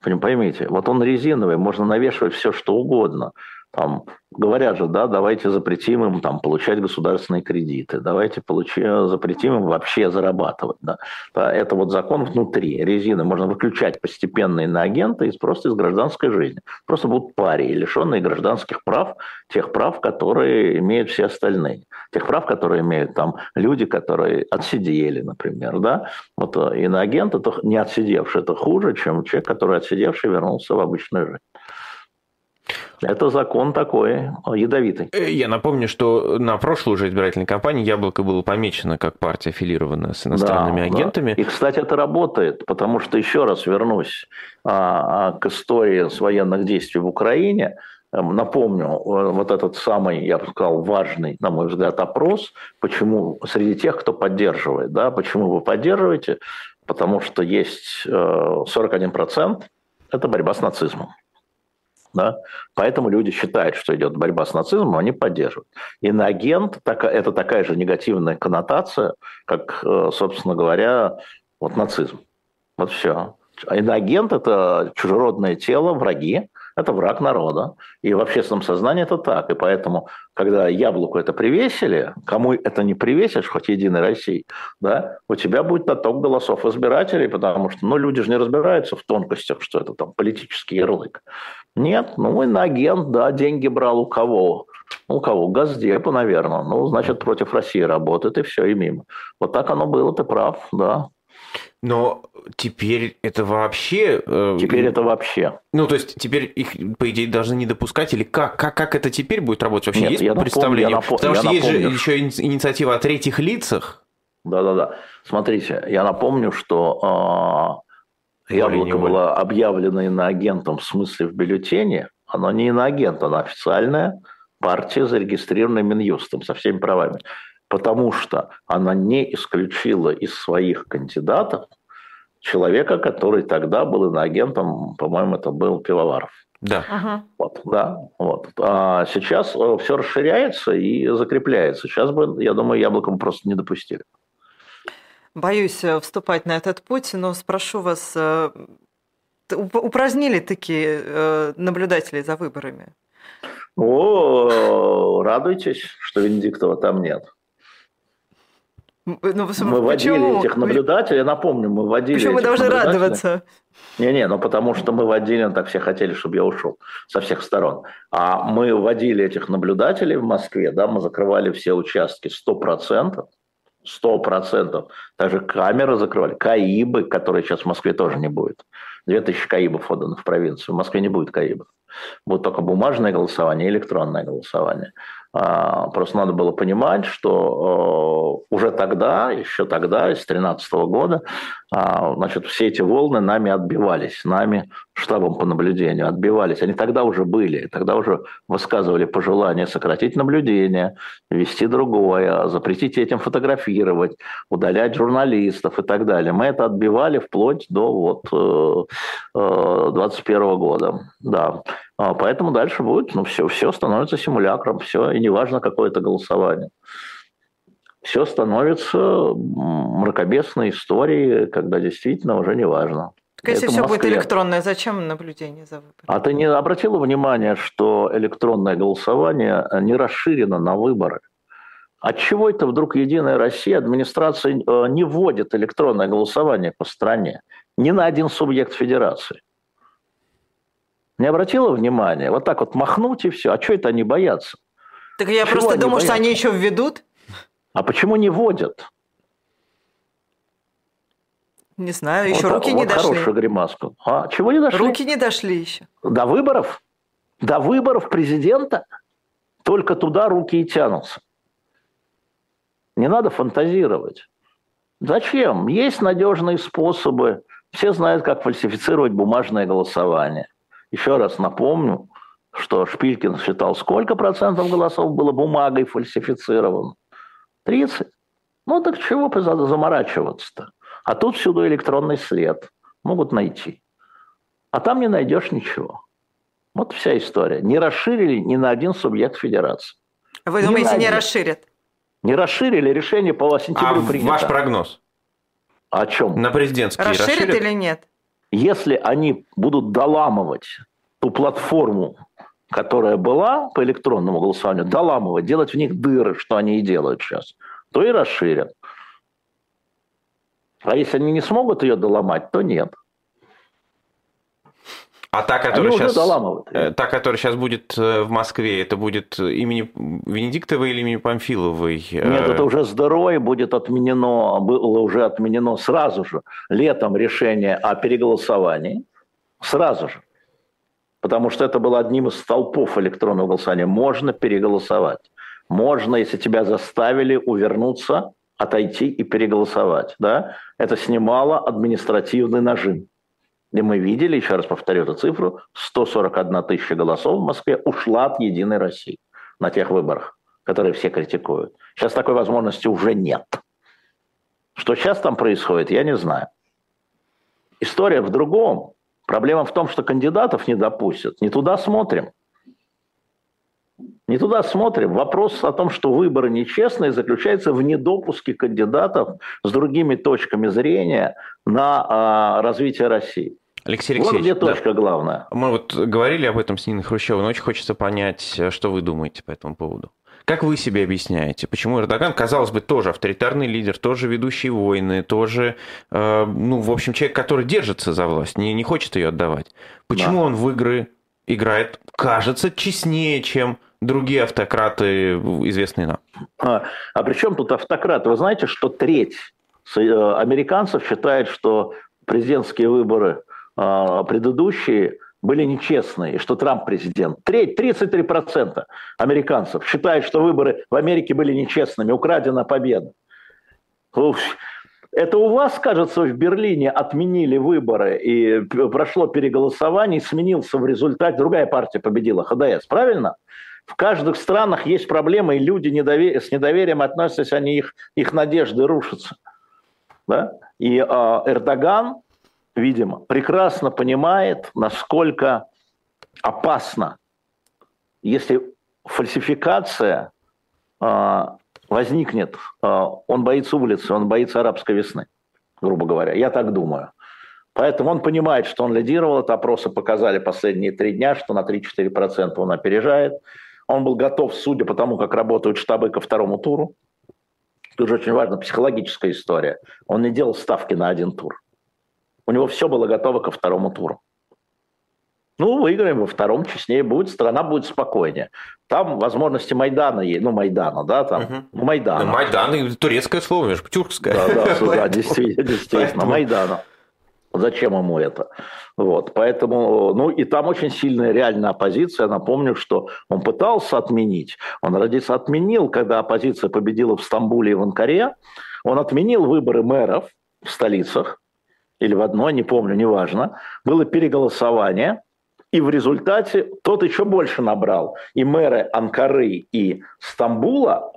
Поймите, вот он резиновый, можно навешивать все, что угодно. Там, говорят же, да, давайте запретим им там, получать государственные кредиты, давайте получи, запретим им вообще зарабатывать. Да. Это вот закон внутри резины. Можно выключать постепенно иноагента из, просто из гражданской жизни. Просто будут пари, лишенные гражданских прав, тех прав, которые имеют все остальные. Тех прав, которые имеют там люди, которые отсидели, например. Да. Вот э, иноагент, это не отсидевший, это хуже, чем человек, который отсидевший вернулся в обычную жизнь. Это закон такой, ядовитый. Э, я напомню, что на прошлой уже избирательной кампании «Яблоко» было помечено как партия, аффилированная с иностранными да, агентами. Да. И, кстати, это работает, потому что, еще раз вернусь а, а, к истории с военных действий в Украине, эм, Напомню, э, вот этот самый, я бы сказал, важный, на мой взгляд, опрос, почему среди тех, кто поддерживает, да, почему вы поддерживаете, потому что есть 41% – это борьба с нацизмом. Да? Поэтому люди считают, что идет борьба с нацизмом, они поддерживают. Иноагент – это такая же негативная коннотация, как, э, собственно говоря, вот нацизм. Вот все. Иноагент – это чужеродное тело, враги, это враг народа. И в общественном сознании это так. И поэтому, когда яблоку это привесили, кому это не привесишь, хоть Единой России, да, у тебя будет отток голосов избирателей, потому что ну, люди же не разбираются в тонкостях, что это там политический ярлык. Нет, ну, иноагент, да, деньги брал у кого? у кого? Газдепа, наверное. Ну, значит, против России работает, и все, и мимо. Вот так оно было, ты прав, да. Но теперь это вообще... Э, теперь это вообще. Ну, то есть теперь их, по идее, должны не допускать? Или как, как, как это теперь будет работать? Вообще Нет, есть я представление? Напомню, я Потому я что напомню, есть же еще инициатива о третьих лицах. Да-да-да. Смотрите, я напомню, что э, яблоко было объявлено иноагентом в смысле в бюллетене. Оно не иноагент, оно официальная партия, зарегистрированная Минюстом со всеми правами потому что она не исключила из своих кандидатов человека, который тогда был иноагентом, по-моему, это был Пивоваров. Да. Ага. Вот, да, вот. А сейчас э, все расширяется и закрепляется. Сейчас бы, я думаю, яблоком просто не допустили. Боюсь э, вступать на этот путь, но спрошу вас, э, упразднили такие наблюдатели за выборами? О, радуйтесь, что Венедиктова там нет. Ну, мы водили этих наблюдателей, я напомню, мы водили Почему мы должны радоваться? Не-не, ну потому что мы водили, так все хотели, чтобы я ушел со всех сторон. А мы водили этих наблюдателей в Москве, да, мы закрывали все участки 100%, Сто процентов. Даже камеры закрывали. КАИБы, которые сейчас в Москве тоже не будет. Две тысячи КАИБов отдано в провинцию. В Москве не будет КАИБов. Будет только бумажное голосование и электронное голосование. А, просто надо было понимать, что э, уже тогда, еще тогда, с 2013 года, а, значит, все эти волны нами отбивались, нами, штабом по наблюдению, отбивались. Они тогда уже были, тогда уже высказывали пожелание сократить наблюдение, ввести другое, запретить этим фотографировать, удалять журналистов и так далее. Мы это отбивали вплоть до вот 21 э, э, года. Да. А, поэтому дальше будет, ну, все, все становится симулякром, все, и неважно, какое это голосование. Все становится мракобесной историей, когда действительно уже неважно. Так если все будет электронное, зачем наблюдение за выборами? А ты не обратила внимание, что электронное голосование не расширено на выборы? Отчего это вдруг Единая Россия, администрация э, не вводит электронное голосование по стране? Ни на один субъект федерации. Не обратила внимания? Вот так вот махнуть и все. А что это они боятся? Так я Чего просто думаю, боятся? что они еще введут. А почему не вводят? Не знаю, еще вот, руки вот не дошли. Хорошая гримаска. А, чего не дошли? Руки не дошли еще. До выборов? До выборов президента? Только туда руки и тянутся. Не надо фантазировать. Зачем? Есть надежные способы. Все знают, как фальсифицировать бумажное голосование. Еще раз напомню, что Шпилькин считал, сколько процентов голосов было бумагой фальсифицировано? 30. Ну так чего заморачиваться-то? А тут всюду электронный след. Могут найти. А там не найдешь ничего. Вот вся история. Не расширили ни на один субъект федерации. Вы думаете, не расширят? Не расширили, решение по сентябрю а принято. ваш прогноз? О чем? На президентский расширят, расширят или нет? Если они будут доламывать ту платформу, которая была по электронному голосованию, доламывать, делать в них дыры, что они и делают сейчас, то и расширят. А если они не смогут ее доломать, то нет. А та, которая сейчас, э, та, которая сейчас будет э, в Москве, это будет имени Венедиктовой или имени Памфиловой? Нет, это уже здоровье будет отменено, было уже отменено сразу же, летом решение о переголосовании, сразу же. Потому что это было одним из столпов электронного голосования. Можно переголосовать. Можно, если тебя заставили увернуться, отойти и переголосовать. Да? Это снимало административный нажим где мы видели, еще раз повторю эту цифру, 141 тысяча голосов в Москве ушла от «Единой России» на тех выборах, которые все критикуют. Сейчас такой возможности уже нет. Что сейчас там происходит, я не знаю. История в другом. Проблема в том, что кандидатов не допустят. Не туда смотрим. Не туда смотрим. Вопрос о том, что выборы нечестные, заключается в недопуске кандидатов с другими точками зрения на а, развитие России. Алексей Алексеевич, вот где точка да. главная. Мы вот говорили об этом с Ниной Хрущевой, но очень хочется понять, что вы думаете по этому поводу. Как вы себе объясняете, почему Эрдоган, казалось бы, тоже авторитарный лидер, тоже ведущий войны, тоже, э, ну, в общем, человек, который держится за власть, не, не хочет ее отдавать. Почему да. он в игры играет, кажется, честнее, чем другие автократы, известные нам. А, а при чем тут автократы? Вы знаете, что треть э, американцев считает, что президентские выборы а, предыдущие были нечестные, и что Трамп президент. Треть, 33% американцев считают, что выборы в Америке были нечестными, украдена победа. Это у вас, кажется, в Берлине отменили выборы и прошло переголосование, и сменился в результате, другая партия победила, ХДС, правильно? В каждых странах есть проблемы, и люди недовер... с недоверием относятся, они их, их надежды рушатся. Да? И э, Эрдоган, видимо, прекрасно понимает, насколько опасно, если фальсификация э, возникнет, э, он боится улицы, он боится арабской весны, грубо говоря. Я так думаю. Поэтому он понимает, что он лидировал. Это опросы показали последние три дня, что на 3-4% он опережает. Он был готов, судя по тому, как работают штабы ко второму туру. Тут же очень важна психологическая история. Он не делал ставки на один тур. У него все было готово ко второму туру. Ну, выиграем во втором, честнее будет, страна будет спокойнее. Там возможности Майдана есть, ну, Майдана, да, там, угу. Майдана. Ну, Майдан, турецкое слово, между тюркское. Да, да, да, (laughs) действительно, действительно, Майдана. Зачем ему это? Вот, поэтому, ну и там очень сильная реальная оппозиция. Напомню, что он пытался отменить. Он, родился, отменил, когда оппозиция победила в Стамбуле и в Анкаре. Он отменил выборы мэров в столицах, или в одной, не помню, неважно. Было переголосование, и в результате тот еще больше набрал. И мэры Анкары и Стамбула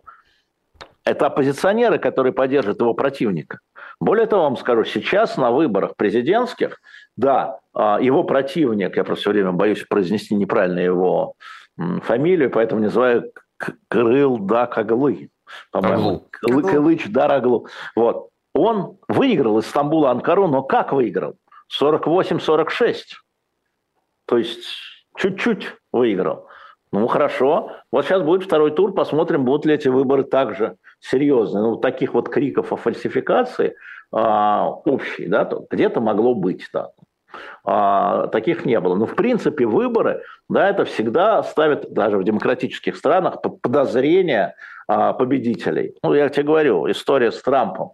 – это оппозиционеры, которые поддерживают его противника. Более того, вам скажу, сейчас на выборах президентских, да, а, его противник, я просто все время боюсь произнести неправильно его фамилию, поэтому называю Крыл Дакаглы. По-моему, Кылыч Дараглу. Вот. Он выиграл из Стамбула Анкару, но как выиграл? 48-46. То есть чуть-чуть выиграл. Ну, хорошо. Вот сейчас будет второй тур, посмотрим, будут ли эти выборы также серьезные. Ну, таких вот криков о фальсификации а, общей, да, где-то могло быть, да. А, таких не было. Но, в принципе, выборы, да, это всегда ставит даже в демократических странах под подозрение а, победителей. Ну, я тебе говорю, история с Трампом.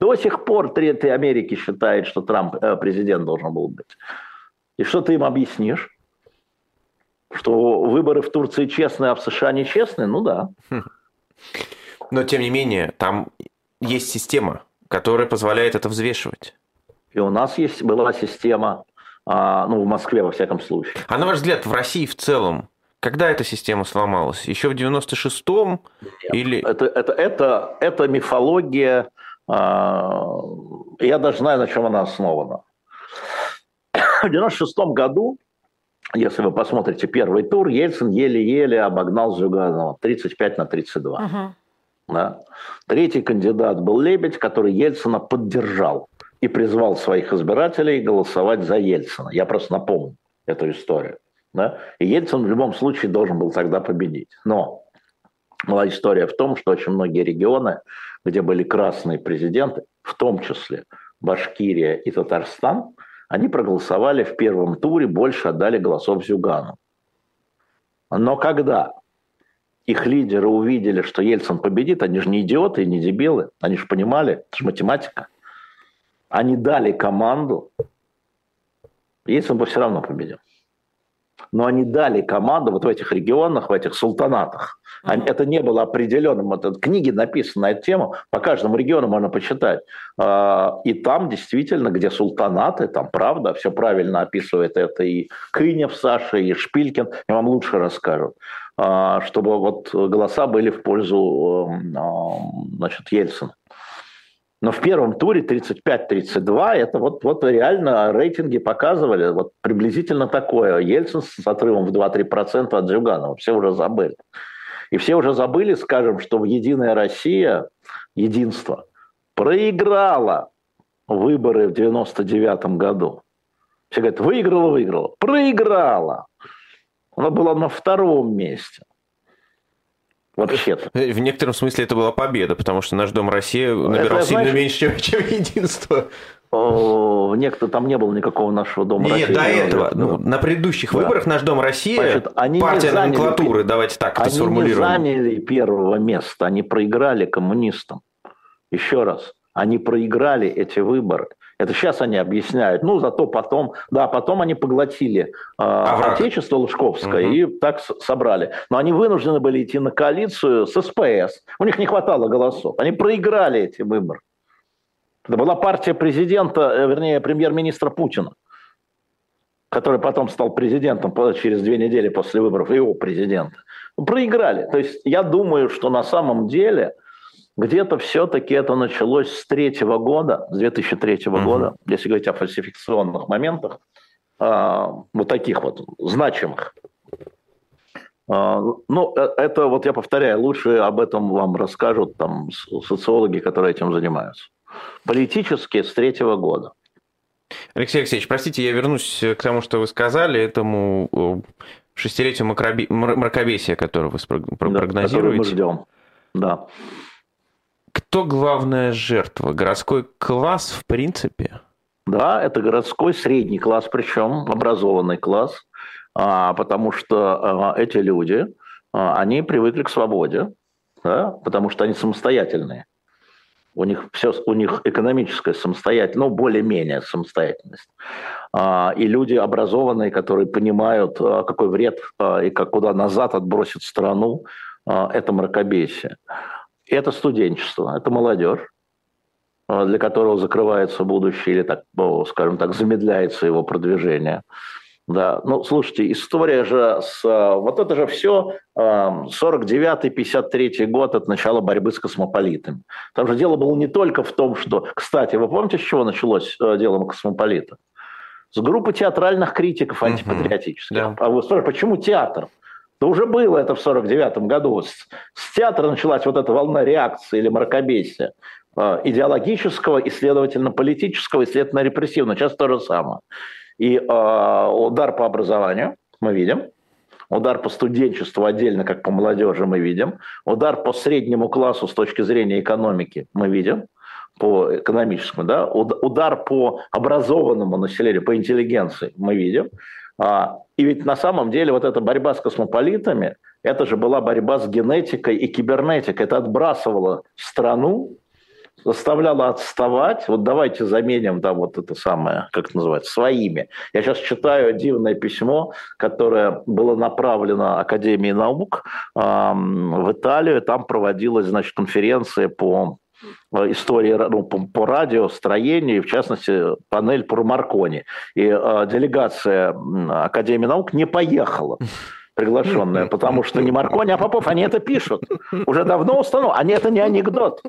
До сих пор Третья Америки считает, что Трамп э, президент должен был быть. И что ты им объяснишь? Что выборы в Турции честные, а в США нечестные? Ну да. (laughs) Но, тем не менее, там есть система, которая позволяет это взвешивать. И у нас есть, была система, а, ну, в Москве, во всяком случае. А на ваш взгляд, в России в целом, когда эта система сломалась? Еще в 96-м? Или... Это, это, это, это мифология. А, я даже знаю, на чем она основана. (coughs) В 96 году, если вы посмотрите первый тур, Ельцин еле-еле обогнал Зюганова 35 на 32. Uh-huh. Да? Третий кандидат был Лебедь, который Ельцина поддержал и призвал своих избирателей голосовать за Ельцина. Я просто напомню эту историю. Да? И Ельцин в любом случае должен был тогда победить. Но была история в том, что очень многие регионы, где были красные президенты, в том числе Башкирия и Татарстан, они проголосовали в первом туре, больше отдали голосов Зюгану. Но когда их лидеры увидели, что Ельцин победит, они же не идиоты и не дебилы, они же понимали, это же математика. Они дали команду, Ельцин бы все равно победил. Но они дали команду вот в этих регионах, в этих султанатах. Они, это не было определенным. Это, книги написаны на эту тему, по каждому региону можно почитать. А, и там действительно, где султанаты, там правда, все правильно описывает это и Кынев Саша, и Шпилькин, я вам лучше расскажут. А, чтобы вот голоса были в пользу эм, а, значит, Ельцина. Но в первом туре 35-32 это вот, вот реально рейтинги показывали вот приблизительно такое. Ельцин с отрывом в 2-3% от Зюганова. Все уже забыли. И все уже забыли, скажем, что в «Единая Россия», единство, проиграла выборы в 99 году. Все говорят, выиграла, выиграла. Проиграла. Она была на втором месте. Вообще-то. В некотором смысле это была победа, потому что наш Дом России набирал это, сильно знаешь, меньше, чем, (laughs) чем единство. Некто там не было никакого нашего Дома Нет, России. Нет, до этого. Ну, на предыдущих да. выборах наш Дом России, Значит, они партия заняли, номенклатуры, давайте так это сформулируем. Они заняли первого места, они проиграли коммунистам. Еще раз, они проиграли эти выборы. Это сейчас они объясняют. Ну, зато потом, да, потом они поглотили э, отечество Лужковское угу. и так собрали. Но они вынуждены были идти на коалицию с СПС. У них не хватало голосов. Они проиграли эти выборы. Это была партия президента, э, вернее, премьер-министра Путина, который потом стал президентом через две недели после выборов, его президента. Проиграли. То есть я думаю, что на самом деле где-то все-таки это началось с третьего года, с 2003 угу. года, если говорить о фальсификационных моментах, а, вот таких вот значимых. А, ну, э, это вот я повторяю, лучше об этом вам расскажут там социологи, которые этим занимаются. Политически с третьего года. Алексей Алексеевич, простите, я вернусь к тому, что вы сказали, этому э, шестилетию мракобесия, которое вы прогнозируете. Да, мы ждем, да. Кто главная жертва? Городской класс, в принципе? Да, это городской средний класс, причем образованный класс, а, потому что а, эти люди, а, они привыкли к свободе, да, потому что они самостоятельные. У них, все, у них экономическая самостоятельность, ну, более-менее самостоятельность. И люди образованные, которые понимают, какой вред и как куда назад отбросит страну, это мракобесие. Это студенчество, это молодежь Э, для которого закрывается будущее или, так, скажем так, замедляется его продвижение. Да, ну, слушайте, история же с... Э, вот это же все 49-53 э, год от начала борьбы с космополитами. Там же дело было не только в том, что... Кстати, вы помните, с чего началось дело космополита? С группы театральных критиков антипатриотических. Mm-hmm. Да. А вы спрашиваете, почему театр? Да уже было это в 49 году. С, с театра началась вот эта волна реакции или мракобесия. Э, идеологического и, следовательно, политического, и, следовательно, репрессивного. Сейчас то же самое. И э, удар по образованию мы видим, удар по студенчеству отдельно, как по молодежи, мы видим, удар по среднему классу с точки зрения экономики мы видим, по экономическому, да, удар по образованному населению, по интеллигенции мы видим. А, и ведь на самом деле вот эта борьба с космополитами, это же была борьба с генетикой и кибернетикой. Это отбрасывало страну заставляла отставать. Вот давайте заменим там вот это самое, как это называется, своими. Я сейчас читаю дивное письмо, которое было направлено Академии наук э, в Италию. Там проводилась, значит, конференция по истории ну, по, по радиостроению, в частности, панель про Маркони. И э, делегация Академии наук не поехала приглашенная, потому что не Маркони, а Попов, они это пишут. Уже давно установлено. Они это не анекдот.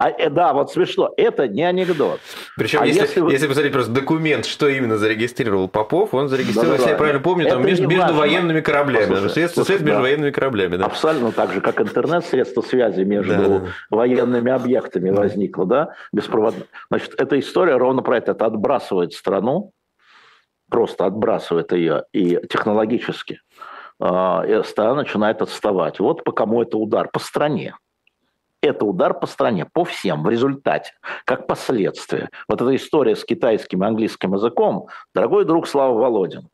А, э, да, вот смешно. Это не анекдот. Причем, а если, если, вы... если посмотреть просто документ, что именно зарегистрировал Попов, он зарегистрировал, да, если да, я правильно помню, там между, между военными кораблями. Послушай, средства связи между военными кораблями. Да. Абсолютно так же, как интернет, средства связи между да. военными объектами да. возникло, да, беспроводно. Значит, эта история ровно про это. Это отбрасывает страну, просто отбрасывает ее и технологически. И страна начинает отставать. Вот по кому это удар? По стране это удар по стране, по всем, в результате, как последствие. Вот эта история с китайским и английским языком, дорогой друг Слава Володин,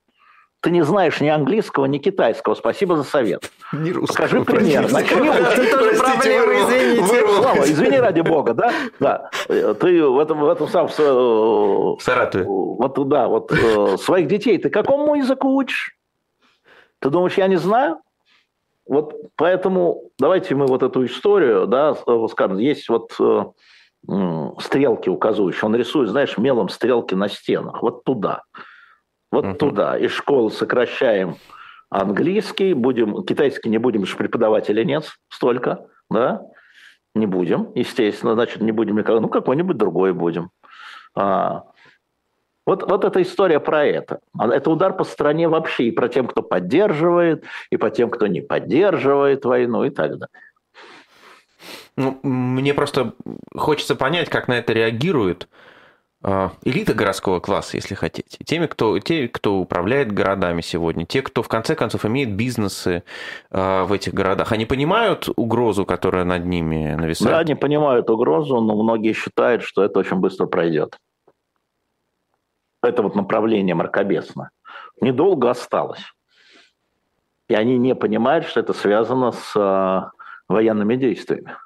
ты не знаешь ни английского, ни китайского. Спасибо за совет. Не русского, Скажи пример. Начни учить. тоже проблема, извините. Слава, извини ради бога, да? Да. Ты в этом, в этом самом... В Саратове. Вот, да, вот э, своих детей ты какому языку учишь? Ты думаешь, я не знаю? Вот поэтому давайте мы вот эту историю, да, скажем, есть вот э, стрелки указывающие, он рисует, знаешь, мелом стрелки на стенах, вот туда, вот uh-huh. туда. Из школы сокращаем английский, будем, китайский не будем, что преподавателей нет столько, да, не будем, естественно, значит, не будем никак, ну, какой-нибудь другой будем. А, вот, вот эта история про это. А это удар по стране вообще и про тем, кто поддерживает, и по тем, кто не поддерживает войну и так далее. Ну, мне просто хочется понять, как на это реагирует э, элита городского класса, если хотите. Теми, кто, те, кто управляет городами сегодня, те, кто в конце концов имеет бизнесы э, в этих городах, они понимают угрозу, которая над ними нависает? Да, они понимают угрозу, но многие считают, что это очень быстро пройдет это вот направление мракобесно, недолго осталось. И они не понимают, что это связано с э, военными действиями.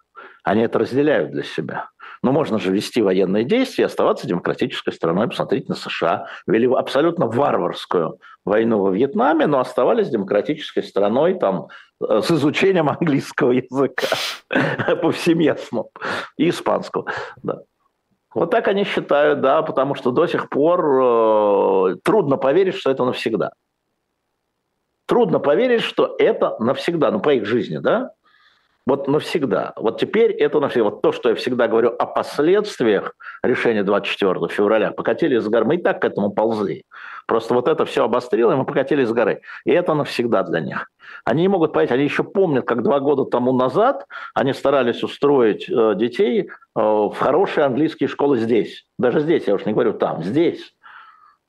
Они это разделяют для себя. Но можно же вести военные действия, оставаться демократической страной, посмотреть на США. Вели абсолютно варварскую войну во Вьетнаме, но оставались демократической страной там, э, с изучением английского языка (laughs) повсеместно и испанского. Да. Вот так они считают, да, потому что до сих пор э, трудно поверить, что это навсегда. Трудно поверить, что это навсегда, ну, по их жизни, да, вот навсегда. Вот теперь это навсегда. Вот то, что я всегда говорю о последствиях решения 24 февраля, покатились с горы. Мы и так к этому ползли. Просто вот это все обострило, и мы покатились с горы. И это навсегда для них. Они не могут понять, они еще помнят, как два года тому назад они старались устроить э, детей э, в хорошие английские школы здесь. Даже здесь, я уж не говорю там, здесь.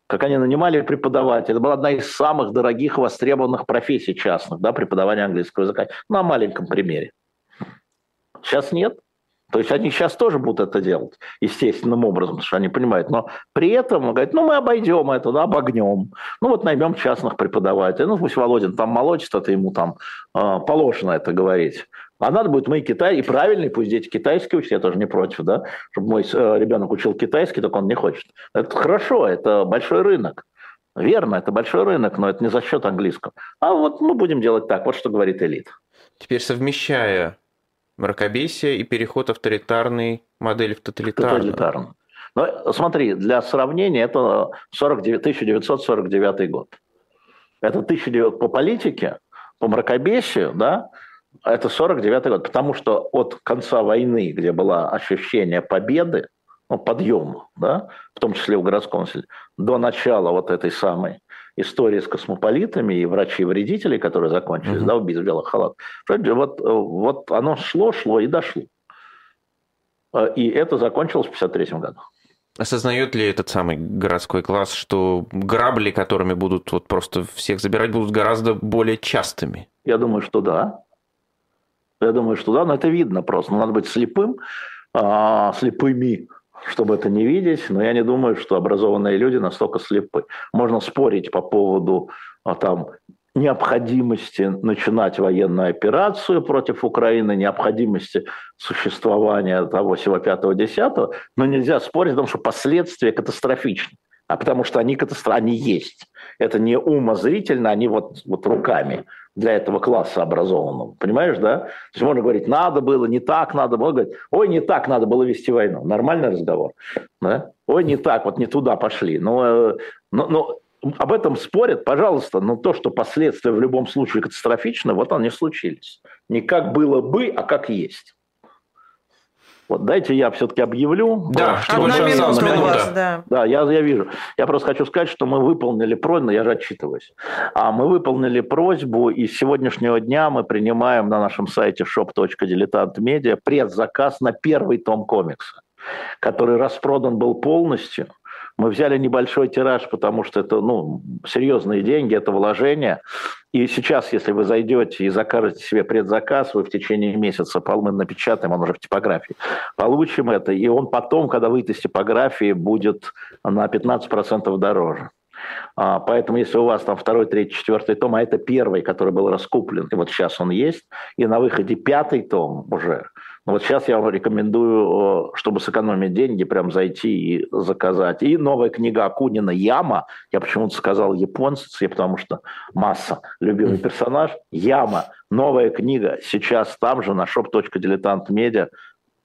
Как они нанимали преподавателей. Это была одна из самых дорогих востребованных профессий частных, да, преподавание английского языка. На маленьком примере. Сейчас нет. То есть они сейчас тоже будут это делать естественным образом, потому что они понимают. Но при этом говорят, ну мы обойдем это, да, обогнем. Ну вот наймем частных преподавателей. Ну пусть Володин там молочит, это ему там э, положено это говорить. А надо будет мы Китай, и правильный, пусть дети китайский учат, я тоже не против, да, чтобы мой э, ребенок учил китайский, так он не хочет. Это хорошо, это большой рынок. Верно, это большой рынок, но это не за счет английского. А вот мы будем делать так, вот что говорит элит. Теперь совмещая мракобесие и переход авторитарной модели в тоталитарную. Тоталитарную. Но смотри, для сравнения, это 49, 1949 год. Это 1900, по политике, по мракобесию, да, это 49 год. Потому что от конца войны, где было ощущение победы, ну, подъема, да, в том числе в городском селе, до начала вот этой самой истории с космополитами и врачей-вредителей, которые закончились, угу. да, убийц в белых халатах. Вот, вот оно шло, шло и дошло. И это закончилось в 1953 году. Осознает ли этот самый городской класс, что грабли, которыми будут вот просто всех забирать, будут гораздо более частыми? Я думаю, что да. Я думаю, что да, но это видно просто. Надо быть слепым, а, слепыми, чтобы это не видеть, но я не думаю, что образованные люди настолько слепы. Можно спорить по поводу а, там, необходимости начинать военную операцию против Украины, необходимости существования того всего 5-10, но нельзя спорить о том, что последствия катастрофичны. А потому что они, катастро... они есть. Это не умозрительно, они вот, вот руками для этого класса образованного. Понимаешь, да? То есть можно говорить, надо было, не так надо было. Говорить, ой, не так надо было вести войну. Нормальный разговор. Да? Ой, не так, вот не туда пошли. Но, э, но, но об этом спорят, пожалуйста, но то, что последствия в любом случае катастрофичны, вот они случились. Не как было бы, а как есть. Вот дайте я все-таки объявлю. Да, что Одна минута у вас, да. Да, я, я вижу. Я просто хочу сказать, что мы выполнили просьбу, я же отчитываюсь. А мы выполнили просьбу, и с сегодняшнего дня мы принимаем на нашем сайте shop.diletantmedia предзаказ на первый том комикса, который распродан был полностью – мы взяли небольшой тираж, потому что это ну, серьезные деньги, это вложение. И сейчас, если вы зайдете и закажете себе предзаказ, вы в течение месяца мы напечатаем, он уже в типографии, получим это. И он потом, когда выйдет из типографии, будет на 15% дороже. А, поэтому, если у вас там второй, третий, четвертый том, а это первый, который был раскуплен, и вот сейчас он есть, и на выходе пятый том уже, но вот сейчас я вам рекомендую, чтобы сэкономить деньги, прям зайти и заказать. И новая книга Акунина «Яма». Я почему-то сказал японцы, потому что масса любимый персонаж. «Яма». Новая книга сейчас там же на shop.diletantmedia.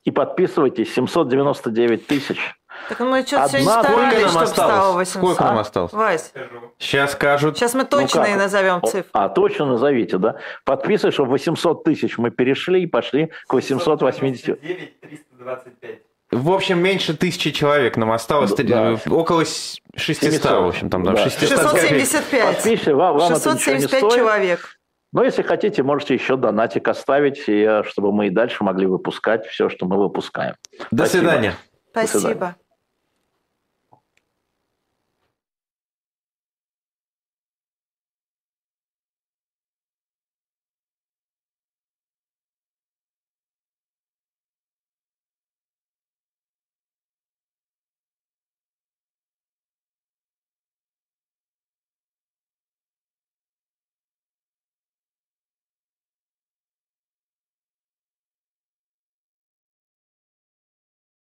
И подписывайтесь, 799 тысяч. Так мы что-то сегодня старались, чтобы осталось? стало 800. Сколько нам осталось? Вась. Сейчас скажут. Сейчас мы точно ну назовем цифру. А, точно назовите, да? Подписывай, что 800 тысяч мы перешли и пошли к 880. 325. В общем, меньше тысячи человек нам осталось. Да. Около 600, 700. в общем, там, да, да. 600. 675. Подпишите, вам, вам 675 человек. Но если хотите, можете еще донатик оставить, и, чтобы мы и дальше могли выпускать все, что мы выпускаем. До Спасибо. свидания. Спасибо. До свидания.